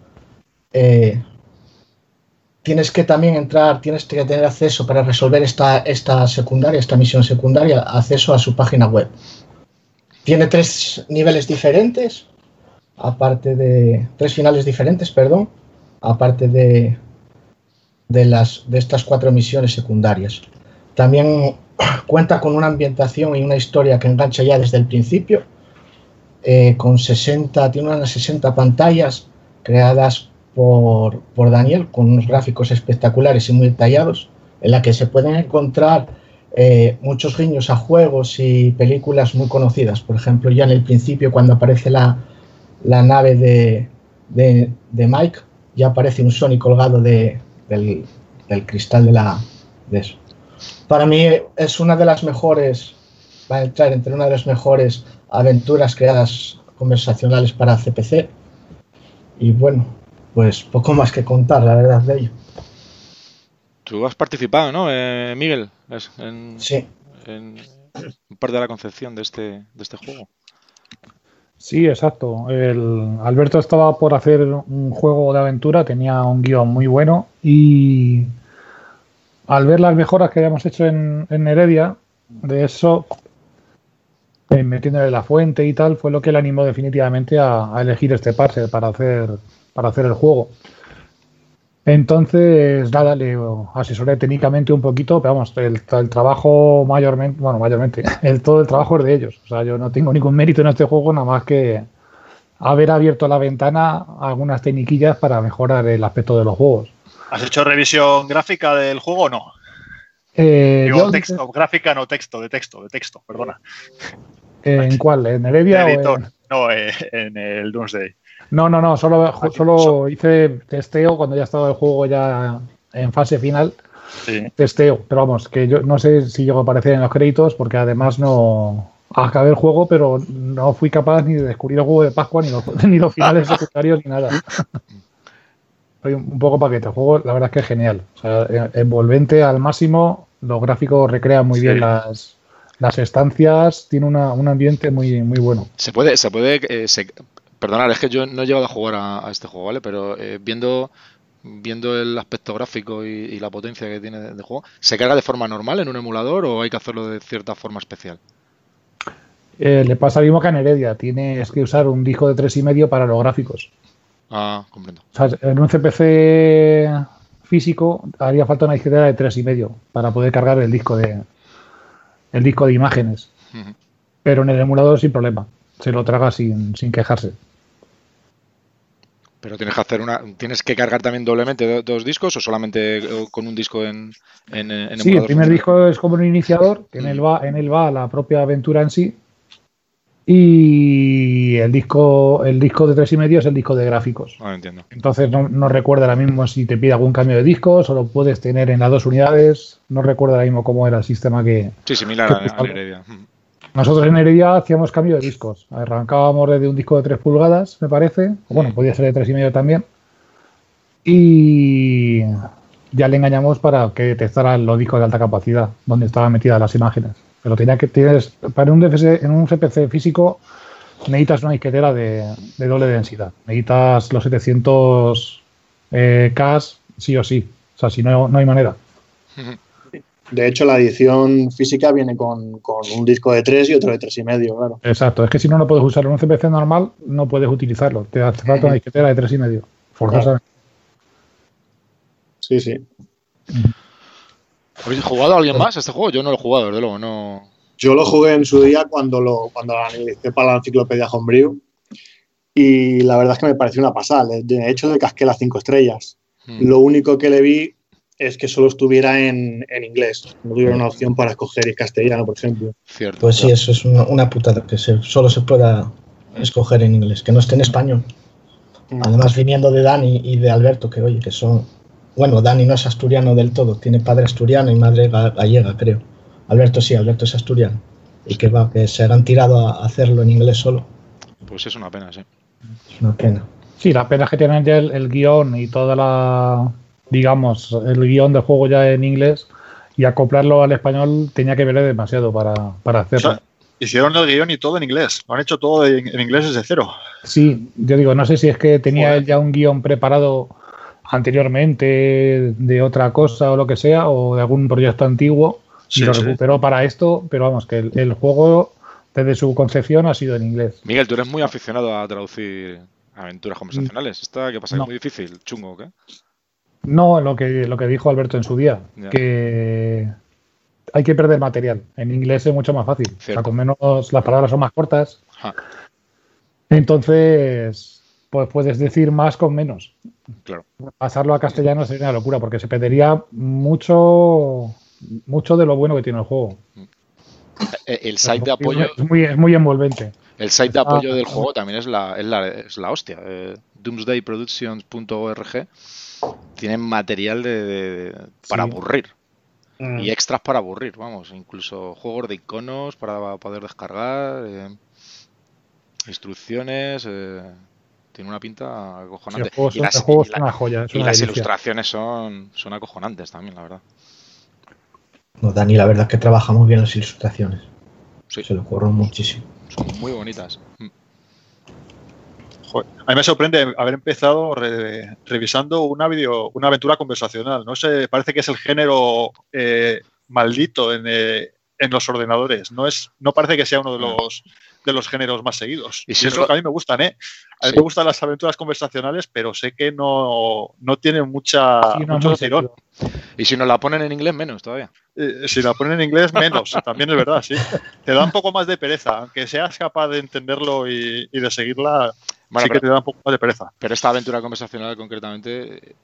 eh, tienes que también entrar, tienes que tener acceso para resolver esta, esta secundaria, esta misión secundaria, acceso a su página web. Tiene tres niveles diferentes, aparte de tres finales diferentes, perdón, aparte de, de, las, de estas cuatro misiones secundarias. También cuenta con una ambientación y una historia que engancha ya desde el principio. Eh, con 60, tiene unas 60 pantallas creadas por, Daniel con unos gráficos espectaculares y muy detallados, en la que se pueden encontrar eh, muchos guiños a juegos y películas muy conocidas. Por ejemplo, ya en el principio, cuando aparece la, nave de, de, Mike, ya aparece un Sony colgado del, del, cristal de, la, de eso para mí es una de las mejores, va a entrar entre una de las mejores aventuras creadas conversacionales para CPC. Y bueno, pues poco más que contar, la verdad, de ello. Tú has participado, ¿no, eh, Miguel? sí. En parte de la concepción de este, de este juego. Sí, exacto. El Alberto estaba por hacer un juego de aventura, tenía un guion muy bueno y al ver las mejoras que habíamos hecho en, Heredia, de eso, eh, metiéndole la fuente y tal, fue lo que le animó definitivamente a, a elegir este parse para hacer, para hacer el juego. Entonces, nada, le asesoré técnicamente un poquito, pero vamos, el, trabajo mayormente, bueno, mayormente, el, todo el trabajo es de ellos. O sea, yo no tengo ningún mérito en este juego, nada más que haber abierto la ventana algunas tecniquillas para mejorar el aspecto de los juegos. ¿Has hecho revisión gráfica del juego o no? Eh, Digo, texto, gráfica no texto, de texto, de texto, perdona. ¿En cuál? ¿En Heredia o en... No, eh, en el Doomsday. No, no, no, solo, solo hice testeo cuando ya estaba el juego ya en fase final. Testeo, pero vamos, que yo no sé si llegó a aparecer en los créditos porque además no acabé el juego, pero no fui capaz ni de descubrir el juego de Pascua ni los, ni los finales secundarios ni nada. Soy un poco paquete. El juego, la verdad es que es genial. O sea, envolvente al máximo. Los gráficos recrean muy bien las, las estancias. Tiene una, un ambiente muy, muy bueno. Se puede, se puede, eh, Perdonad, es que yo no he llegado a jugar a, este juego, ¿vale? Pero eh, viendo viendo el aspecto gráfico y, la potencia que tiene de, juego, ¿se carga de forma normal en un emulador o hay que hacerlo de cierta forma especial? Eh, le pasa lo mismo que en Heredia. Tienes que usar un disco de 3,5 para los gráficos. Ah, comprendo. O sea, en un CPC físico haría falta una disquetera de 3,5 para poder cargar el disco de el disco de imágenes. Pero en el emulador sin problema. Se lo traga sin, sin quejarse. Pero tienes que hacer una, tienes que cargar también doblemente dos discos o solamente con un disco en, en, Sí, el primer disco es como un iniciador, que en él va, en él va la propia aventura en sí. Y el disco, el disco de tres y medio es el disco de gráficos. Ah, entiendo. Entonces no, no recuerdo ahora mismo si te pide algún cambio de disco, solo puedes tener en las dos unidades. No recuerdo ahora mismo cómo era el sistema que. Sí, similar a, la Heredia. Nosotros en Heredia hacíamos cambio de discos. Arrancábamos desde un disco de 3 pulgadas, me parece. O bueno, podía ser de 3,5 también. Y ya le engañamos para que detectara los discos de alta capacidad, donde estaban metidas las imágenes. Pero tenía que tienes para un DFS, en un CPC físico necesitas una disquetera de, doble densidad. Necesitas los 700 eh, K sí o sí. O sea, si no, no hay manera. De hecho, la edición física viene con, un disco de 3 y otro de 3,5, claro. Exacto, es que si no, no puedes usarlo en un CPC normal, no puedes utilizarlo. Te hace falta una disquetera de 3,5. Forzosamente. Sí, sí. ¿Habéis jugado a alguien más este juego? Yo no lo he jugado, desde luego, no. Yo lo jugué en su día cuando lo cuando analicé para la enciclopedia Homebrew y la verdad es que me pareció una pasada. De hecho, le casqué las 5 estrellas. Hmm. Lo único que le vi es que solo estuviera en, inglés. No tuviera una opción para escoger castellano, por ejemplo. Cierto. Pues sí, eso es una, putada, que solo se pueda escoger en inglés, que no esté en español. Mm. Además, viniendo de Dani y de Alberto, que oye, que son. Bueno, Dani no es asturiano del todo, tiene padre asturiano y madre gallega, creo. Alberto sí, Alberto es asturiano. Y que va, que se han tirado a hacerlo en inglés solo. Pues es una pena, sí. Es una pena. Sí, la pena es que tienen ya el guion y toda la digamos, el guion del juego ya en inglés y acoplarlo al español tenía que ver demasiado para, para hacerlo. hicieron el guion y todo en inglés, lo han hecho todo en, inglés desde cero. Sí, yo digo, no sé si es que tenía él ya un guion preparado anteriormente de otra cosa o lo que sea, o de algún proyecto antiguo, y lo recuperó para esto, pero vamos, que el, juego desde su concepción ha sido en inglés. Miguel, tú eres muy aficionado a traducir aventuras conversacionales. ¿Esta qué pasa? ¿Es muy difícil? ¿Chungo o qué? No, lo que, lo que dijo Alberto en su día, que hay que perder material. En inglés es mucho más fácil. O sea, con menos, las palabras son más cortas. Entonces, pues puedes decir más con menos. Claro. Pasarlo a castellano sería una locura, porque se perdería mucho, mucho de lo bueno que tiene el juego. Eh, el site de apoyo. Es muy, es muy envolvente. El site de apoyo del juego también es la, es la, es la hostia. Eh, doomsdayproductions.org tienen material de, para aburrir. Mm. Y extras para aburrir, vamos. Incluso juegos de iconos para poder descargar. Eh. Instrucciones. Eh, tiene una pinta acojonante. y las, juego es una joya. y las ilustraciones son, son acojonantes también, la verdad. No, Dani, la verdad es que trabaja muy bien las ilustraciones. Sí. Se lo ocurren muchísimo. Son muy bonitas. Mm. a mí me sorprende haber empezado revisando una video, una aventura conversacional. No sé, parece que es el género eh, maldito en, eh, en, los ordenadores. No es, no parece que sea uno de los de los géneros más seguidos. Y, si es lo que a mí me gustan, ¿eh? A mí me gustan las aventuras conversacionales, pero sé que no, no tienen mucha, mucho tirón. Y si nos la ponen en inglés, menos todavía. Eh, si la ponen en inglés, menos. también es verdad, sí. Te da un poco más de pereza. Aunque seas capaz de entenderlo y, de seguirla, sí que te da un poco más de pereza. Pero esta aventura conversacional, concretamente,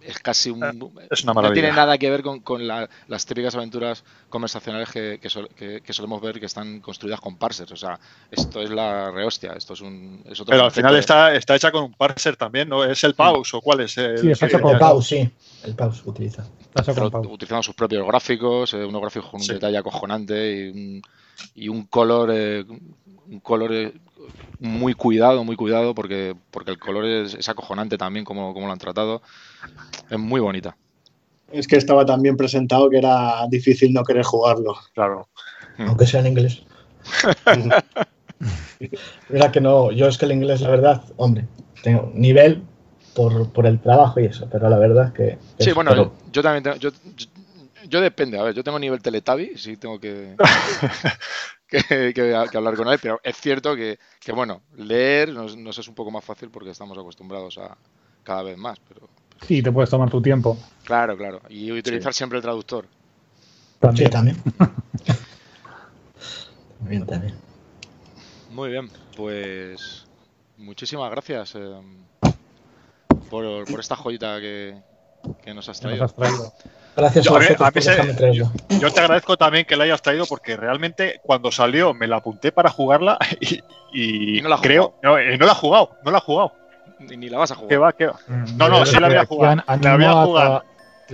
es casi un. Eh, es una maravilla. No tiene nada que ver con, con las típicas aventuras conversacionales que, que, solemos ver que están construidas con parsers. O sea, esto es la rehostia. Esto es un. Es otro Pero al final está, está hecha con un parser también, ¿no? ¿Es el pause o cuál es? El, sí, es hecho con pause, sí. El pause utiliza. utilizando sus propios gráficos, eh, unos gráficos con un detalle acojonante y un, y un color. Eh, un color muy cuidado, muy cuidado, porque, porque el color es, acojonante también como, como, lo han tratado. Es muy bonita. Es que estaba tan bien presentado que era difícil no querer jugarlo. Claro. Hmm. Aunque sea en inglés. Mira que no, yo es que el inglés, la verdad, hombre, tengo nivel por, por el trabajo y eso, pero la verdad es que... sí, bueno, yo también tengo, yo, yo, depende, a ver, yo tengo nivel Teletabi, sí tengo que, que, hablar con él, pero es cierto que, bueno, leer nos, es un poco más fácil porque estamos acostumbrados a cada vez más. pero Sí, te puedes tomar tu tiempo. Claro, claro. Y utilizar siempre el traductor. También. Sí, también. Muy bien, también. Muy bien, pues muchísimas gracias eh, por, esta joyita que, nos has traído. Gracias yo, a yo, te agradezco también que la hayas traído porque realmente cuando salió me la apunté para jugarla y, no la creo no, eh, no la he jugado, no la he jugado. Ni, la vas a jugar. ¿Qué va, qué va? Mm, no, no, sí la voy a jugar. La voy a jugar.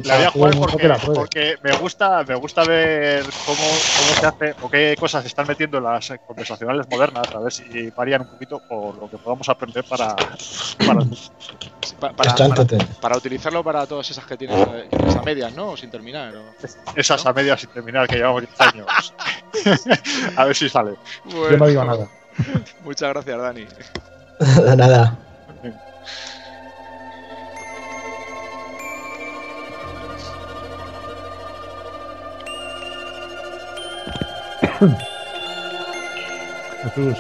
La voy a jugar porque, porque, me gusta me gusta ver cómo, cómo, se hace o qué cosas se están metiendo en las conversacionales modernas, a ver si varían un poquito por lo que podamos aprender para, para, para, para, utilizarlo para todas esas que tienes, a medias, ¿no? O sin terminar. Esas a medias sin terminar que llevamos 10 años. a ver si sale. Yo no digo nada. Muchas gracias, Dani. nada. Jesús.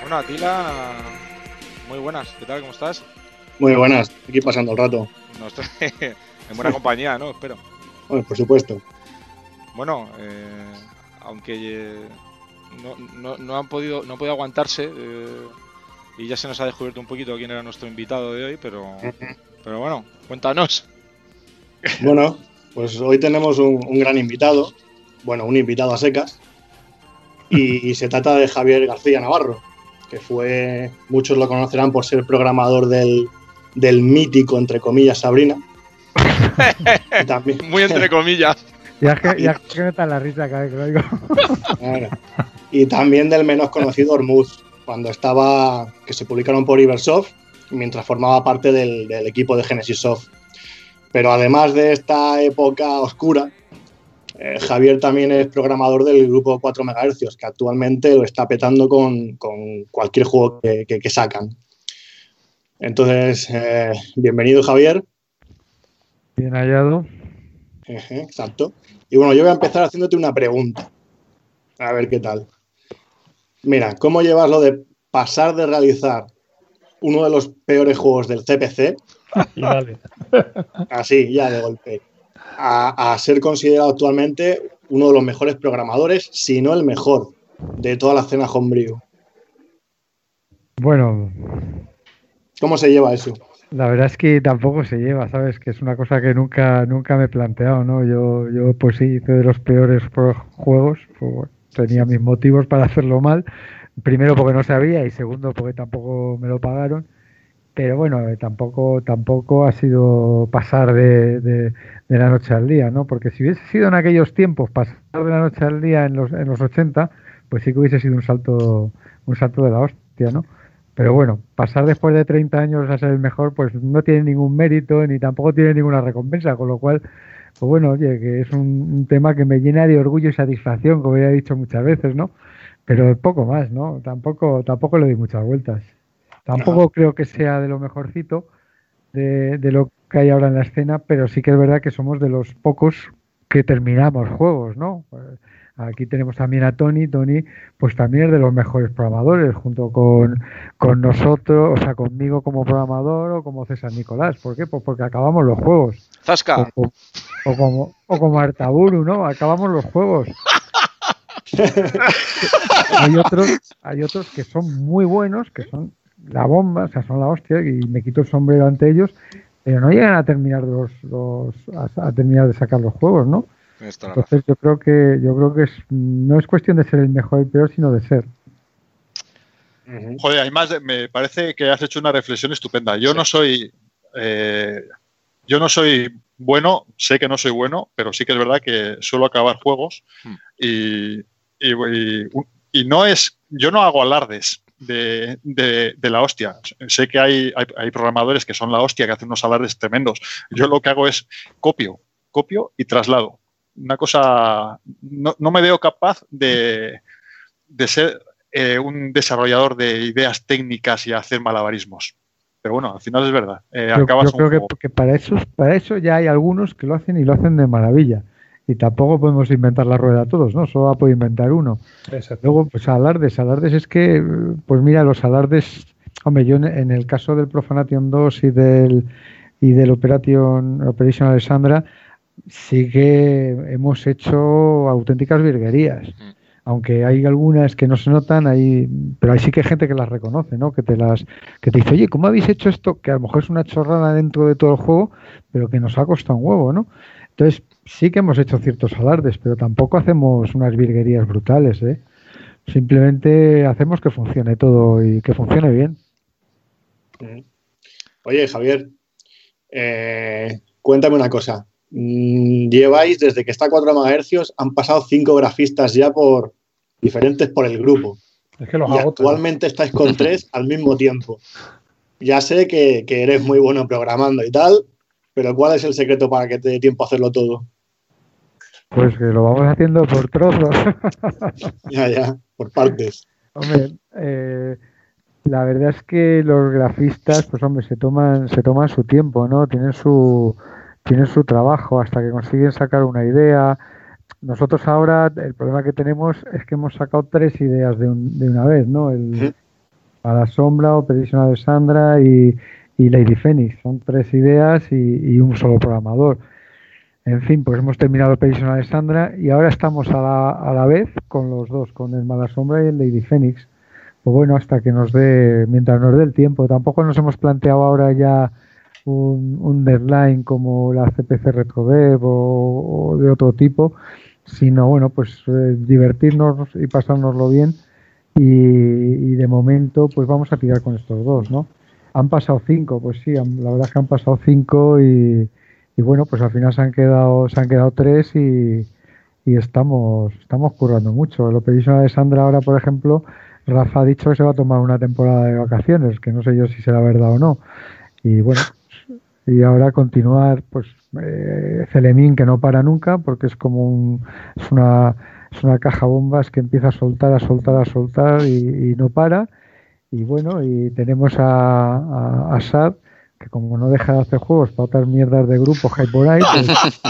Bueno, Atila, muy buenas. ¿Qué tal? ¿Cómo estás? Muy buenas. Aquí pasando el rato. No estoy en buena compañía, ¿no? Espero. Bueno, por supuesto. Bueno, eh, aunque eh, no, han podido, no han podido aguantarse. Eh, y ya se nos ha descubierto un poquito quién era nuestro invitado de hoy, pero, pero bueno, cuéntanos. Bueno, pues hoy tenemos un, gran invitado, bueno, un invitado a secas, y, se trata de Javier García Navarro, que fue, muchos lo conocerán por ser programador del, mítico, entre comillas, Sabrina. También. Muy entre comillas. Ya que, ya que me está la risa cada vez que lo digo. Y también del menos conocido Ormuz, cuando estaba, que se publicaron por Ibersoft, mientras formaba parte del, equipo de Genesis Soft. Pero además de esta época oscura, eh, Javier también es programador del grupo 4 MHz, que actualmente lo está petando con, cualquier juego que, sacan. Entonces, eh, bienvenido Javier. Bien hallado. exacto. Y bueno, yo voy a empezar haciéndote una pregunta. A ver qué tal. Mira, ¿cómo llevas lo de pasar de realizar uno de los peores juegos del CPC? así, ya de golpe. A, ser considerado actualmente uno de los mejores programadores, si no el mejor, de toda la escena homebrew. Bueno. ¿Cómo se lleva eso? La verdad es que tampoco se lleva, ¿sabes? Que es una cosa que nunca, nunca me he planteado, ¿no? Yo, yo pues sí, hice de los peores juegos, pues, tenía mis motivos para hacerlo mal. Primero porque no sabía y segundo porque tampoco me lo pagaron. pero bueno, eh, tampoco, tampoco ha sido pasar de, de, la noche al día, ¿no? Porque si hubiese sido en aquellos tiempos pasar de la noche al día en los, en los 80, pues sí que hubiese sido un salto, un salto de la hostia, ¿no? Pero bueno, pasar después de 30 años a ser el mejor, pues no tiene ningún mérito ni tampoco tiene ninguna recompensa, con lo cual, pues bueno, oye, que es un, tema que me llena de orgullo y satisfacción, como ya he dicho muchas veces, ¿no? Pero poco más, ¿no? Tampoco, tampoco le doy muchas vueltas. Tampoco creo que sea de lo mejorcito de, de lo que hay ahora en la escena, pero sí que es verdad que somos de los pocos que terminamos juegos, ¿no? Aquí tenemos también a Tony. Tony, pues también es de los mejores programadores, junto con, nosotros, o sea, conmigo como programador o como César Nicolás. ¿Por qué? Pues porque acabamos los juegos. ¡Zasca! O, como, o como Artaburu, ¿no? Acabamos los juegos. hay, otros, hay otros que son muy buenos, que son la bomba, o sea, son la hostia, y me quito el sombrero ante ellos, pero no llegan a terminar los, los a terminar de sacar los juegos, ¿no? Entonces yo creo que yo creo que es, no es cuestión de ser el mejor y el peor, sino de ser. Joder, además me parece que has hecho una reflexión estupenda. Yo no soy eh, yo no soy bueno, sé que no soy bueno, pero sí que es verdad que suelo acabar juegos hmm. y, y, no es, yo no hago alardes de, de, la hostia. Sé que hay, hay, hay, programadores que son la hostia, que hacen unos alardes tremendos. Yo lo que hago es copio, copio y traslado una cosa, no, me veo capaz de, ser eh, un desarrollador de ideas técnicas y hacer malabarismos. Pero bueno, al final es verdad. Eh, yo, creo que, para, eso, para eso ya hay algunos que lo hacen y lo hacen de maravilla. Y tampoco podemos inventar la rueda todos, ¿no? Solo puede inventar uno. Luego, pues alardes. Alardes es que, pues mira, los alardes, hombre, yo en, el caso del Profanation 2 y del, y del Operation, Operation Alessandra, sí que hemos hecho auténticas virguerías. Aunque hay algunas que no se notan, hay, pero hay sí que hay gente que las reconoce, ¿no? Que te las, que te dice, oye, ¿cómo habéis hecho esto? Que a lo mejor es una chorrada dentro de todo el juego, pero que nos ha costado un huevo, ¿no? Entonces, sí que hemos hecho ciertos alardes, pero tampoco hacemos unas virguerías brutales, ¿eh? Simplemente hacemos que funcione todo y que funcione bien. Oye, Javier, eh, cuéntame una cosa. Mm, lleváis, desde que está a 4 MHz, han pasado cinco grafistas ya por diferentes por el grupo. Es que los y actualmente estáis con tres al mismo tiempo. Ya sé que, eres muy bueno programando y tal, pero ¿cuál es el secreto para que te dé tiempo a hacerlo todo? Pues que lo vamos haciendo por trozos. ya, ya, por partes. Hombre, eh, la verdad es que los grafistas, pues hombre, se toman, se toman su tiempo, ¿no? Tienen su, tienen su trabajo hasta que consiguen sacar una idea. Nosotros ahora el problema que tenemos es que hemos sacado tres ideas de, una vez, ¿no? El, A la sombra, Operación Sandra y, y Lady Phoenix. Son tres ideas y, un solo programador. En fin, pues hemos terminado Operación Alessandra y ahora estamos a la, a la vez con los dos, con el Mala Sombra y el Lady Phoenix. Pues bueno, hasta que nos dé, mientras nos dé el tiempo. Tampoco nos hemos planteado ahora ya un, deadline como la CPC RetroDev o, o, de otro tipo, sino bueno, pues eh, divertirnos y pasárnoslo bien y, de momento pues vamos a tirar con estos dos, ¿no? Han pasado cinco, pues sí, la verdad es que han pasado cinco y, bueno, pues al final se han quedado, se han quedado tres y, estamos, estamos currando mucho. Lo Operation de Sandra ahora, por ejemplo, Rafa ha dicho que se va a tomar una temporada de vacaciones, que no sé yo si será verdad o no. Y bueno, y ahora continuar pues eh, Celemín que no para nunca porque es como un, es una es una caja bombas que empieza a soltar a soltar a soltar y, no para. Y bueno y tenemos a, a, a Sad que como no deja de hacer juegos para otras mierdas de grupo hay por ahí, pues,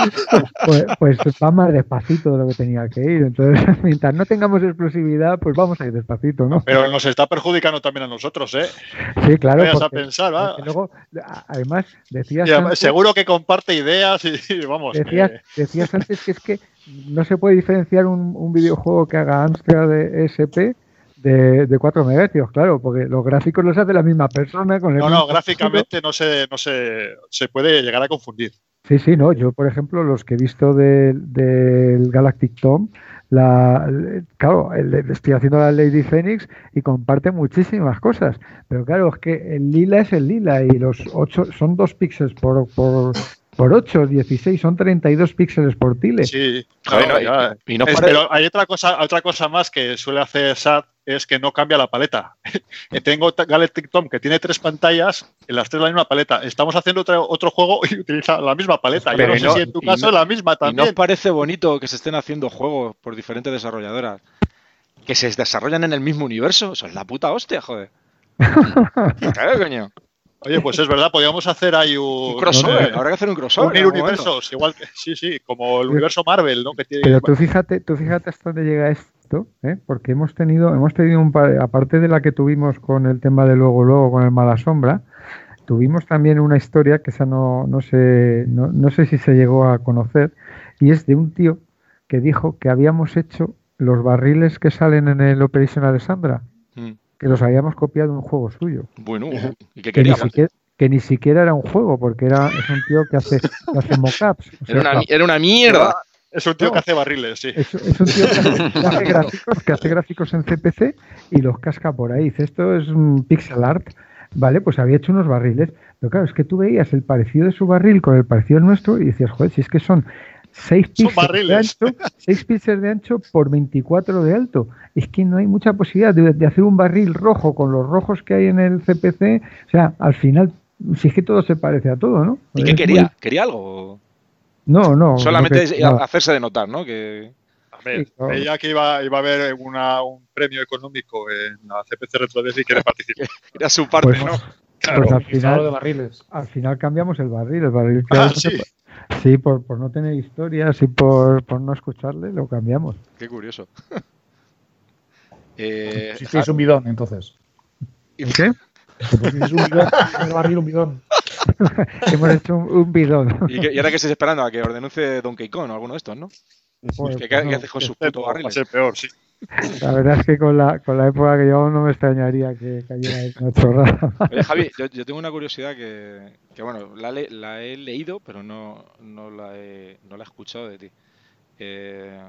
pues, pues, va más despacito de lo que tenía que ir. Entonces, mientras no tengamos explosividad, pues vamos a ir despacito, ¿no? Pero nos está perjudicando también a nosotros, ¿eh? Sí, claro. a pensar, ¿va? Luego, además, decías. seguro que comparte ideas y, vamos. Decías, decías, antes que es que no se puede diferenciar un, un videojuego que haga Amstrad de SP de, de 4 MHz, claro, porque los gráficos los hace la misma persona. Con el no, no, gráficamente no, se, no se, se, puede llegar a confundir. Sí, sí, no. Yo, por ejemplo, los que he visto del, Galactic Tom, la, claro, estoy haciendo la Lady Phoenix y comparte muchísimas cosas, pero claro, es que el lila es el lila y los 8 son 2 píxeles por, por, por 8, 16, son 32 píxeles por tile. Sí, pero hay otra cosa, otra cosa más que suele hacer SAT es que no cambia la paleta. Tengo Galactic Tom que tiene tres pantallas, en las tres la misma paleta. Estamos haciendo otro, otro juego y utiliza la misma paleta. Yo no, sé si en tu caso es la misma también. ¿No os parece bonito que se estén haciendo juegos por diferentes desarrolladoras que se desarrollan en el mismo universo? Eso es la puta hostia, joder. claro, coño. Oye, pues es verdad, podríamos hacer ahí un, un crossover. habrá que hacer un crossover. Unir universos, igual que, sí, sí, como el universo Marvel, ¿no? Pero tú fíjate, tú fíjate hasta dónde llega esto, ¿eh? porque hemos tenido, hemos tenido un par, aparte de la que tuvimos con el tema de luego, luego con el Mala Sombra, tuvimos también una historia que esa no, no sé, no, no sé si se llegó a conocer, y es de un tío que dijo que habíamos hecho los barriles que salen en el Operation Alessandra. Mm que los habíamos copiado en un juego suyo. Bueno, ¿y qué que, ni siquiera, que ni siquiera era un juego, porque era, es un tío que hace, que hace mockups. era, una, era una mierda. Es un tío que hace barriles, sí. Es, un tío que hace, gráficos, que hace gráficos en CPC y los casca por ahí. Dice, esto es un pixel art. Vale, pues había hecho unos barriles. Pero claro, es que tú veías el parecido de su barril con el parecido del nuestro y decías, joder, si es que son 6 píxeles de ancho, 6 píxeles de ancho por 24 de alto. Es que no hay mucha posibilidad de, hacer un barril rojo con los rojos que hay en el CPC. O sea, al final, si es que todo se parece a todo, ¿no? ¿Y qué quería? ¿Quería algo? No, no. Solamente hacerse de notar, ¿no? Que... A ver, ella que iba, iba a haber una, un premio económico en la CPC Retro y quiere participar. Era su parte, pues, ¿no? Claro, pues al final, de barriles. al final cambiamos el barril. El barril ah, sí. Sí, por, por no tener historias y por, por no escucharle, lo cambiamos. Qué curioso. eh, si es un bidón, entonces. ¿Qué? qué? es un bidón, el barril un bidón. Hemos hecho un, bidón. ¿Y, y, ahora que estés esperando a que ordenunce Donkey Kong o alguno de estos, ¿no? Pues, ¿Qué, pues, haces con sus putos barriles? Va a ser peor, sí. La verdad es que con la, con la época que yo no me extrañaría que cayera una chorrada. Oye, Javi, yo, yo, tengo una curiosidad que, que bueno, la, la, he leído, pero no, no, la, he, no la he escuchado de ti. Eh,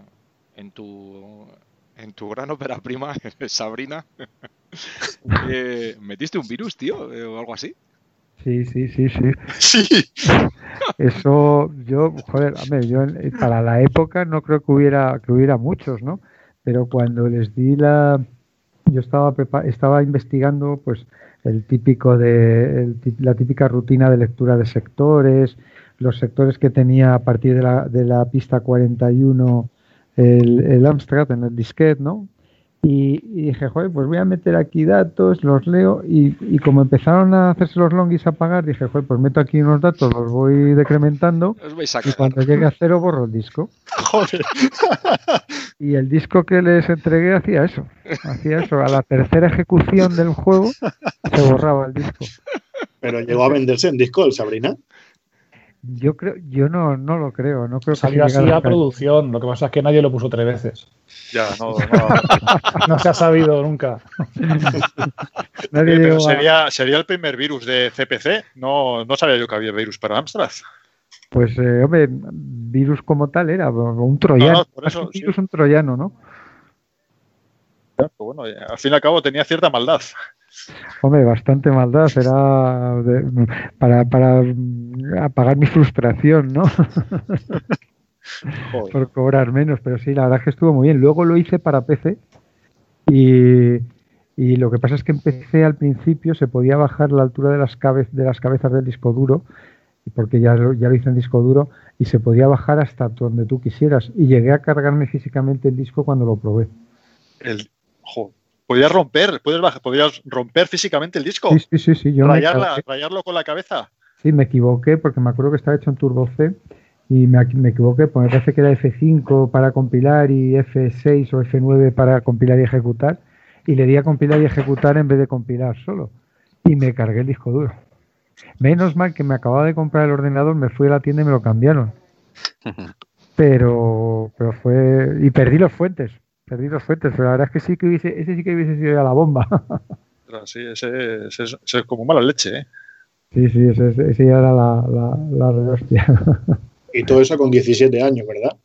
en tu en tu gran ópera prima, Sabrina, eh, ¿metiste un virus, tío? Eh, o algo así. Sí, sí, sí, sí. Sí. Eso, yo, joder, a yo para la época no creo que hubiera, que hubiera muchos, ¿no? Pero cuando les di la yo estaba estaba investigando pues el típico de la típica rutina de lectura de sectores los sectores que tenía a partir de la, de la pista 41 el, el Amstrad en el disquete no y, dije, joder, pues voy a meter aquí datos, los leo y, como empezaron a hacerse los longis a pagar, dije, joder, pues meto aquí unos datos, los voy decrementando y cuando llegue a cero borro el disco. Joder. Y el disco que les entregué hacía eso, hacía eso. A la tercera ejecución del juego se borraba el disco. Pero llegó a venderse en disco el Sabrina. Yo creo, yo no, no lo creo, no creo que salió así a, producción. Lo que pasa es que nadie lo puso tres veces. Ya, no, no. se ha sabido nunca. pero sería, sería el primer virus de CPC. No, no sabía yo que había virus para Amstrad. Pues, eh, hombre, virus como tal era un troyano. un virus, un troyano, ¿no? Bueno, al fin y al cabo tenía cierta maldad. Hombre, bastante maldad. Era para, para apagar mi frustración, ¿no? Por cobrar menos, pero sí, la verdad es que estuvo muy bien. Luego lo hice para PC y, y lo que pasa es que en PC al principio se podía bajar la altura de las, de las cabezas del disco duro, porque ya lo, ya lo hice en disco duro, y se podía bajar hasta donde tú quisieras. Y llegué a cargarme físicamente el disco cuando lo probé. El, podías romper, puedes bajar, podías romper físicamente el disco. Sí, sí, sí. Yo rayarlo con la cabeza. Sí, me equivoqué porque me acuerdo que estaba hecho en Turbo C y me, me equivoqué porque me parece que era F5 para compilar y F6 o F9 para compilar y ejecutar. Y le di a compilar y ejecutar en vez de compilar solo. Y me cargué el disco duro. Menos mal que me acababa de comprar el ordenador, me fui a la tienda y me lo cambiaron. Pero, pero fue. Y perdí los fuentes perdidos fuentes, pero la verdad es que sí que hubiese, ese sí que hubiese sido ya la bomba. sí, ese, es como mala leche, ¿eh? Sí, sí, ese, ese ya era la, la, la Y todo eso con 17 años, ¿verdad?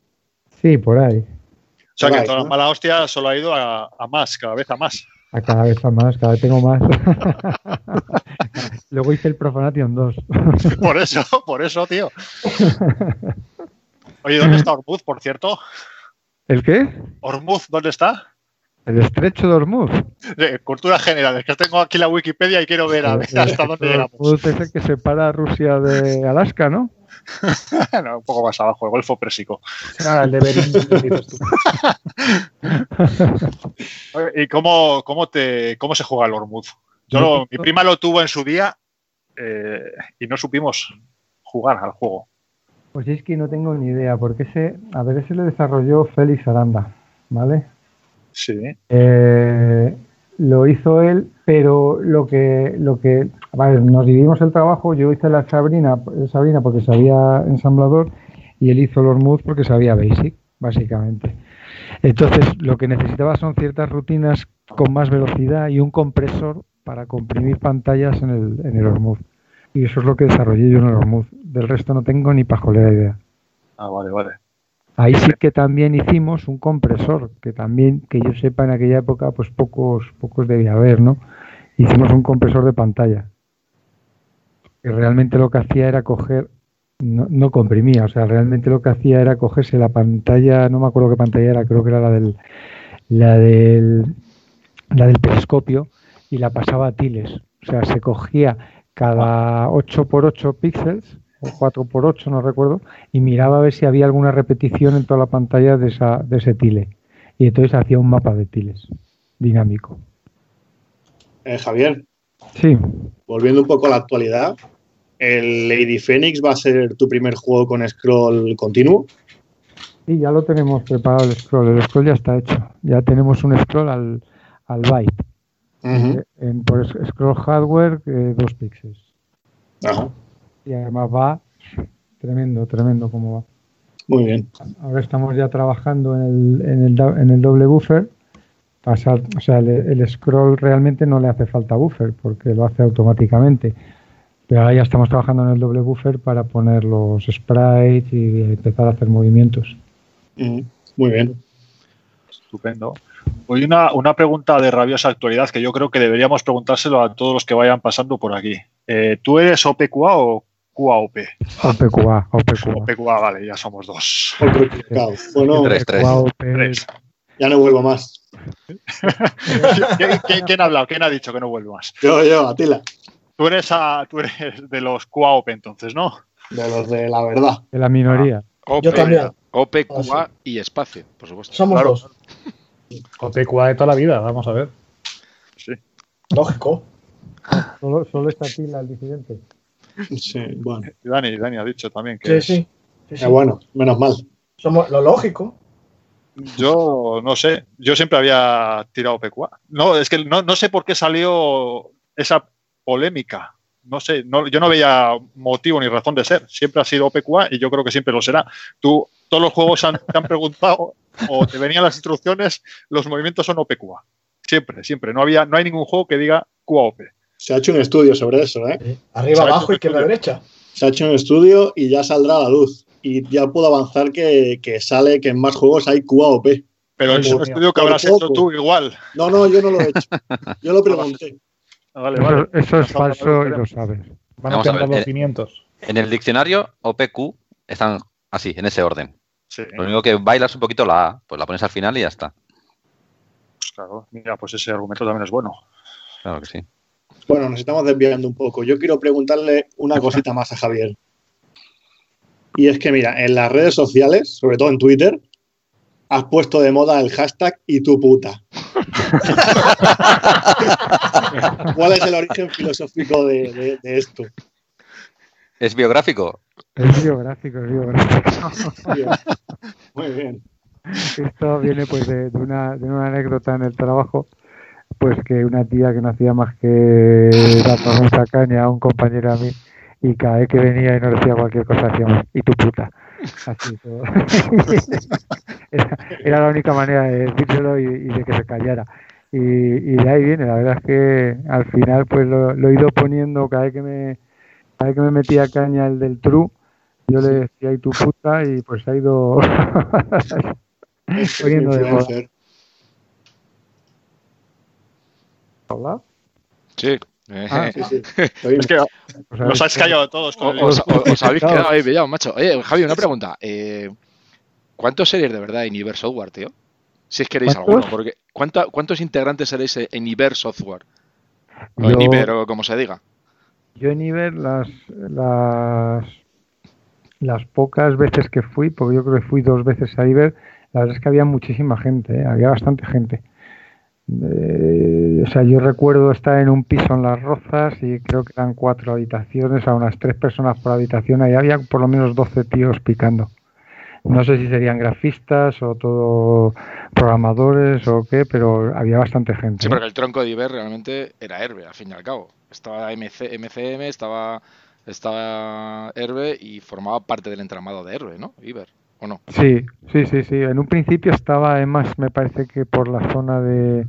Sí, por ahí. O sea que Vale, toda la ¿no? mala hostia solo ha ido a, a más, cada vez a más. A cada vez a más, cada vez tengo más. Luego hice el Profanation 2. Por eso, por eso, tío. Oye, ¿dónde está Ormuz, por cierto? ¿El qué? Ormuz, ¿dónde está? El estrecho de Hormuz. De cultura general, es que tengo aquí la Wikipedia y quiero ver a ver hasta dónde llegamos. Hormuz es el que separa a Rusia de Alaska, ¿no? No, un poco más abajo, el Golfo Pérsico. Nada, el de Berín, ¿Y cómo, cómo, te, cómo se juega el Ormuz? Yo lo- mi prima lo tuvo en su día eh, y no supimos jugar al juego. Pues es que no tengo ni idea, porque ese, a ver, ese lo desarrolló Félix Aranda, ¿vale? Sí. Eh, lo hizo él, pero lo que, lo que, vale, nos dividimos el trabajo, yo hice la Sabrina, Sabrina porque sabía ensamblador y él hizo los moods porque sabía Basic, básicamente. Entonces, lo que necesitaba son ciertas rutinas con más velocidad y un compresor para comprimir pantallas en el, en el Ormuz. Y eso es lo que desarrollé yo en el Ormuz. Del resto no tengo ni pajolera idea. Ah, vale, vale. Ahí sí que también hicimos un compresor, que también, que yo sepa en aquella época, pues pocos, pocos debía haber, ¿no? Hicimos un compresor de pantalla. Que realmente lo que hacía era coger, no, no comprimía, o sea, realmente lo que hacía era cogerse la pantalla, no me acuerdo qué pantalla era, creo que era la del, la del, la del periscopio, y la pasaba a tiles. O sea, se cogía cada 8 por 8 píxeles, o 4 por 8 no recuerdo, y miraba a ver si había alguna repetición en toda la pantalla de, esa, de ese tile. Y entonces hacía un mapa de tiles dinámico. Eh, Javier, Sí, volviendo un poco a la actualidad, ¿el Lady Phoenix va a ser tu primer juego con scroll continuo? y ya lo tenemos preparado el scroll. El scroll ya está hecho. Ya tenemos un scroll al, al byte. Eh, en, por scroll hardware, eh, dos píxeles. Ajá. Y además va tremendo, tremendo como va. Muy bien. Ahora estamos ya trabajando en el, en el, en el doble buffer. Pasar, o sea, el, el scroll realmente no le hace falta buffer porque lo hace automáticamente. Pero ahora ya estamos trabajando en el doble buffer para poner los sprites y empezar a hacer movimientos. Muy bien. Estupendo. Hoy una, una pregunta de rabiosa actualidad que yo creo que deberíamos preguntárselo a todos los que vayan pasando por aquí. Eh, ¿Tú eres OPQA o QAOP? OPQA, OPQA. OPQA, vale, ya somos dos. Bueno, Tres, tres. OPQA, OP, Tres. ya no vuelvo más. ¿Quién, ha hablado? ¿Quién ha dicho que no vuelve más? Yo, yo, Atila, Tú eres, a- tú eres de los QAOP entonces, ¿no? de los de la verdad. de la minoría. OP, Yo también. OPQA y espacio, por supuesto. Somos Claro. dos. OPQA de toda la vida, vamos a ver. Sí. Lógico. Solo, solo está Tila el disidente. Sí, bueno. Y Dani, Dani ha dicho también que Sí, sí. sí, sí. Eh, bueno, menos mal. Somos lo lógico. Yo no sé, yo siempre había tirado PQA. No, es que no, no sé por qué salió esa polémica. No sé, no, yo no veía motivo ni razón de ser. Siempre ha sido PQA y yo creo que siempre lo será. Tú, todos los juegos han- te han preguntado o te venían las instrucciones, los movimientos son OPQA. Siempre, siempre. No, había, no hay ningún juego que diga QAOP. Se ha hecho un estudio sobre eso, ¿eh? Arriba, Exacto, abajo, izquierda, estudio. derecha. Se ha hecho un estudio y ya saldrá a la luz. Y ya puedo avanzar que, que sale que en más juegos hay QAOP. Pero es un estudio que habrás hecho tú igual. No, no, yo no lo he hecho. Yo lo pregunté. Vale, Eso, vale. eso es falso y lo sabes. Van a Vamos a temblar ver, los eh, cimientos. En el diccionario, OPQ están así, en ese orden. Sí, Lo único que bailas un poquito la A, pues la pones al final y ya está. pues claro. Mira, pues ese argumento también es bueno. Claro que sí. Bueno, nos estamos desviando un poco. Yo quiero preguntarle una cosita más a Javier. Y es que, mira, en las redes sociales, sobre todo en Twitter, has puesto de moda el hashtag y tu puta. ¿Cuál es el origen filosófico de, de- de esto? ¿Es biográfico? Es biográfico, es biográfico. Muy bien. Esto viene pues de, de una, de una anécdota en el trabajo, pues que una tía que no hacía más que darnos mucha caña a un compañero a mí y cada vez que venía y nos decía cualquier cosa decíamos, y tu puta. Así todo. era, era la única manera de decírselo y, y de que se callara. Y, y de ahí viene, la verdad es que al final pues lo, lo he ido poniendo cada vez que me cada vez que me metía caña el del true, yo le decía y tu puta y pues ha ido Poniendo de moda. ¿Hola? Sí. Ah, Sí, sí. Es que O sea, nos has callado todos. con el- Os, os- os habéis quedado ahí pillados, macho. Oye, Javi, una pregunta. Eh, ¿Cuántos seréis de verdad en Iber Software, tío? Si es que queréis ¿Cuántos? alguno. Porque, ¿cuánta- ¿Cuántos integrantes seréis en Iber Software? O en Iber, o como se diga. Yo en Iber las, las, las pocas veces que fui, porque yo creo que fui dos veces a Iber, la verdad es que había muchísima gente, ¿eh? había bastante gente. Eh, o sea, yo recuerdo estar en un piso en Las Rozas y creo que eran cuatro habitaciones, a unas tres personas por habitación, ahí había por lo menos 12 tíos picando. No sé si serían grafistas o todo programadores o qué, pero había bastante gente. Sí, ¿eh? porque el tronco de Iber realmente era Herbe, al fin y al cabo. Estaba MC, MCM, estaba, estaba Herbe y formaba parte del entramado de Herbe, ¿no? Iber, ¿o no? Sí, sí, sí, sí. En un principio estaba, además, me parece que por la zona de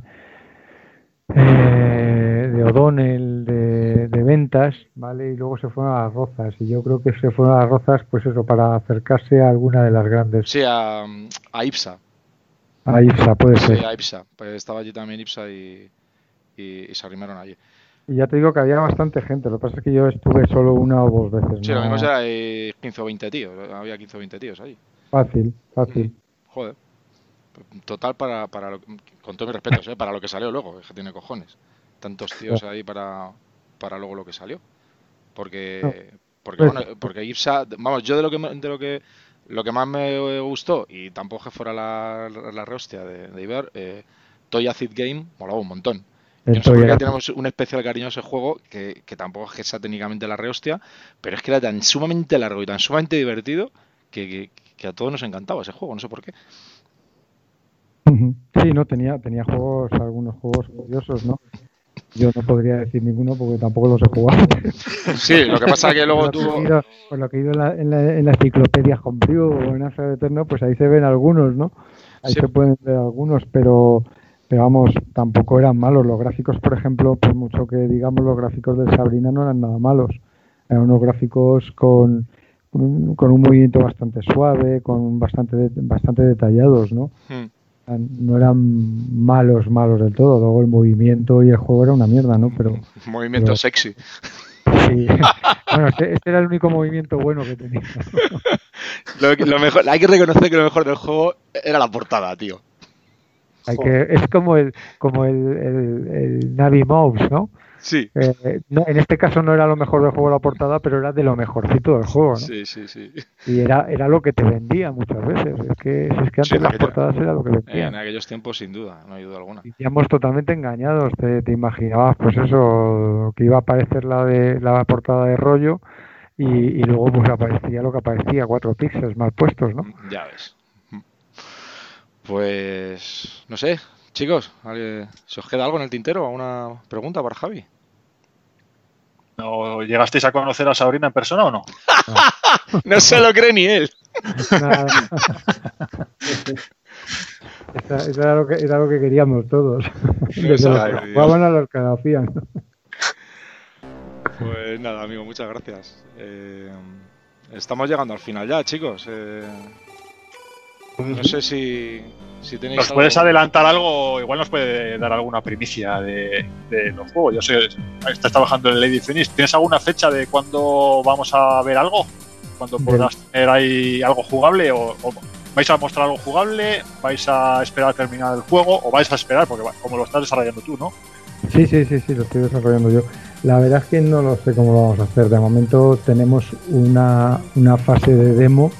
eh, de O'Donnell, de, de ventas, ¿vale? Y luego se fueron a las Rozas. Y yo creo que se fueron a las Rozas, pues eso, para acercarse a alguna de las grandes. Sí, a, a Ipsa. A IPSA, puede Sí, ser. a Ipsa. Pues estaba allí también Ipsa y, y- y se arrimaron allí. Y ya te digo que había bastante gente. Lo que pasa es que yo estuve solo una o dos veces. Sí, lo no- mismo era eh, 15 o 20 tíos. Había 15 o 20 tíos allí. Fácil, fácil. Joder. Total, para, para lo- con todos mis respetos, ¿eh? para lo que salió luego, que tiene cojones. Tantos tíos ahí para, para luego lo que salió. Porque, porque, Pues- bueno, porque Ipsa, vamos, yo de lo que de lo que lo que más me gustó, y tampoco que fuera la, la, la rehostia de, de Iber, eh, Toy Acid Game molaba un montón. Yo no sé por Toy qué Acid. tenemos un especial cariño a ese juego, que, que tampoco es que sea técnicamente la rehostia, pero es que era tan sumamente largo y tan sumamente divertido que, que- que a todos nos encantaba ese juego, no sé por qué. Sí, no, tenía, tenía juegos, algunos juegos curiosos, ¿no? Yo no podría decir ninguno porque tampoco los he jugado. Sí, lo que pasa es que luego tuvo... ido- por lo que he ido en la, en la, en la enciclopedia Homebrew o en Asa Eterno, pues ahí se ven algunos, ¿no? Ahí Sí. se pueden ver algunos, pero, pero vamos, tampoco eran malos. Los gráficos, por ejemplo, por mucho que digamos, los gráficos de Sabrina no eran nada malos. Eran unos gráficos con, con, un movimiento bastante suave, con bastante, bastante detallados, ¿no? Hmm. no eran malos, malos del todo. Luego el movimiento y el juego era una mierda, ¿no? Pero Movimiento Pero- sexy. sí. bueno, este, este era el único movimiento bueno que tenía. Lo, lo mejor, hay que reconocer que lo mejor del juego era la portada, tío. Hay que, es como el, como el, el, el Navi Mouse, ¿no? Sí. Eh, no, En este caso no era lo mejor del juego la portada, pero era de lo mejorcito del juego, ¿no? Sí, sí, sí. Y era, era lo que te vendía muchas veces. Es que, si es que antes Sí, las aquello- portadas era lo que En vendían. aquellos tiempos, sin duda, no hay duda alguna. Vivíamos totalmente engañados. Te, te imaginabas, pues eso, que iba a aparecer la de la portada de rollo y, y luego pues aparecía lo que aparecía, cuatro píxeles mal puestos, ¿no? Ya ves. Pues, no sé, chicos, ¿alguien- ¿se os queda algo en el tintero? ¿Alguna pregunta para Javi? ¿No llegasteis a conocer a Sabrina en persona o no? No se lo cree ni él. Eso era lo que era lo que queríamos todos. Que jugaban a los que lo hacían. Pues nada, amigo, muchas gracias. Eh, estamos llegando al final ya, chicos. Eh, no sé si, si tenéis ¿Nos algo- puedes adelantar algo? Igual nos puede dar alguna primicia de, de los juegos. Yo sé, estás trabajando en Lady Phoenix. ¿Tienes alguna fecha de cuándo vamos a ver algo? ¿Cuándo podrás tener ahí algo jugable? O, o vais a mostrar algo jugable? ¿Vais a esperar a terminar el juego? ¿O vais a esperar? Porque va- como lo estás desarrollando tú, ¿no? Sí, sí, sí, sí, lo estoy desarrollando yo. La verdad es que no lo sé cómo lo vamos a hacer. De momento tenemos una, una fase de demo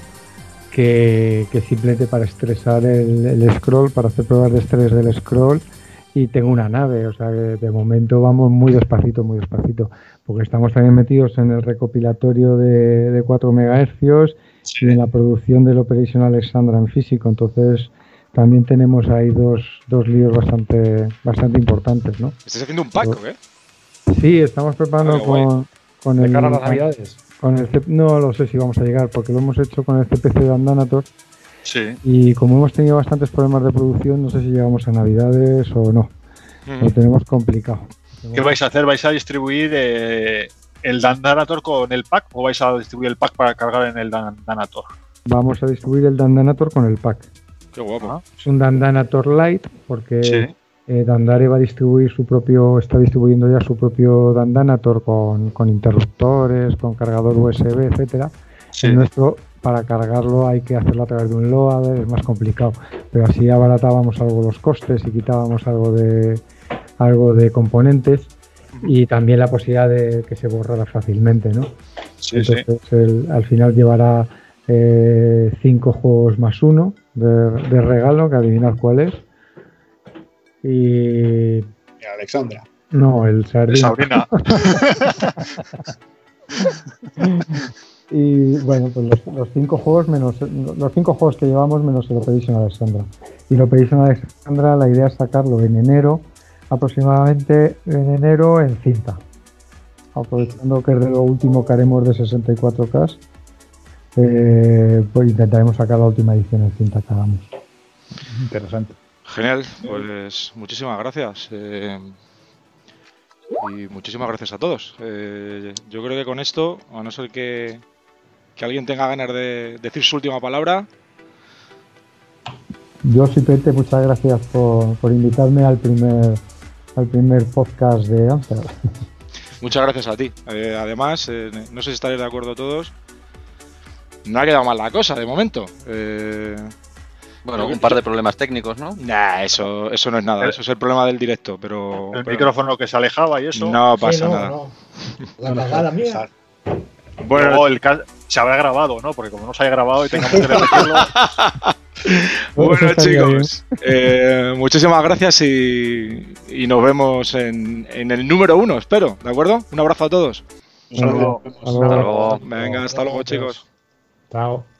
que, que simplemente para estresar el, el scroll, para hacer pruebas de estrés del scroll y tengo una nave, o sea que de momento vamos muy despacito, muy despacito, porque estamos también metidos en el recopilatorio de, de 4 MHz y en la producción del Operation Alexandra en físico, entonces también tenemos ahí dos, dos líos bastante, bastante importantes, ¿no? ¿Estáis haciendo un pack qué? Sí, estamos preparando Ah, con, con De el, cara a las navidades. Con el no lo sé si vamos a llegar porque lo hemos hecho con el CPC de Andanator Sí. y como hemos tenido bastantes problemas de producción no sé si llegamos a navidades o no, lo tenemos complicado. ¿Qué vais a hacer? ¿Vais a distribuir eh, el Dandanator con el pack o vais a distribuir el pack para cargar en el Dan- Danator? Vamos a distribuir el Dandanator con el pack. Qué guapo. Es un Dandana Tor Lite porque Sí. Eh, Dandare va a distribuir su propio, está distribuyendo ya su propio Dandanator con, con interruptores, con cargador USB, etcétera. Sí. El nuestro, para cargarlo hay que hacerlo a través de un loader, es más complicado. Pero así abaratábamos algo los costes y quitábamos algo de algo de componentes y también la posibilidad de que se borrara fácilmente, ¿no? Sí, sí. Entonces el- al final llevará eh, cinco juegos más uno de, de regalo, que adivinar cuál es. Y Alexandra. no, el Sardina. Sabrina. Y bueno, pues los, los cinco juegos menos los cinco juegos que llevamos menos el Operation Alexandra. Y el Operation Alexandra la idea es sacarlo en enero, aproximadamente en enero en cinta. Aprovechando que es de lo último que haremos de 64K, eh, pues intentaremos sacar la última edición en cinta que hagamos. Interesante. Genial, pues muchísimas gracias. eh, y muchísimas gracias a todos. Eh, yo creo que con esto, a no ser que, que alguien tenga ganas de decir su última palabra, Yo simplemente muchas gracias por, por invitarme al primer al primer podcast de Amsterdam. muchas gracias a ti. Eh, además, no sé si estaréis de acuerdo todos, no ha quedado mal la cosa de momento. Eh, Bueno, un par de problemas técnicos, ¿no? nah, eso, eso no es nada, eso es el problema del directo, pero... El pero micrófono que se alejaba y eso. No Sí, pasa no, nada. no. La cagada mía. Bueno, luego el se habrá grabado, ¿no? Porque como no se haya grabado y tengamos que repetirlo. Bueno, chicos, eh, muchísimas gracias y, y nos vemos en, en el número uno, espero, ¿de acuerdo? Un abrazo a todos. Un saludo. Hasta luego. Hasta luego. Venga, hasta luego, chicos. Chao.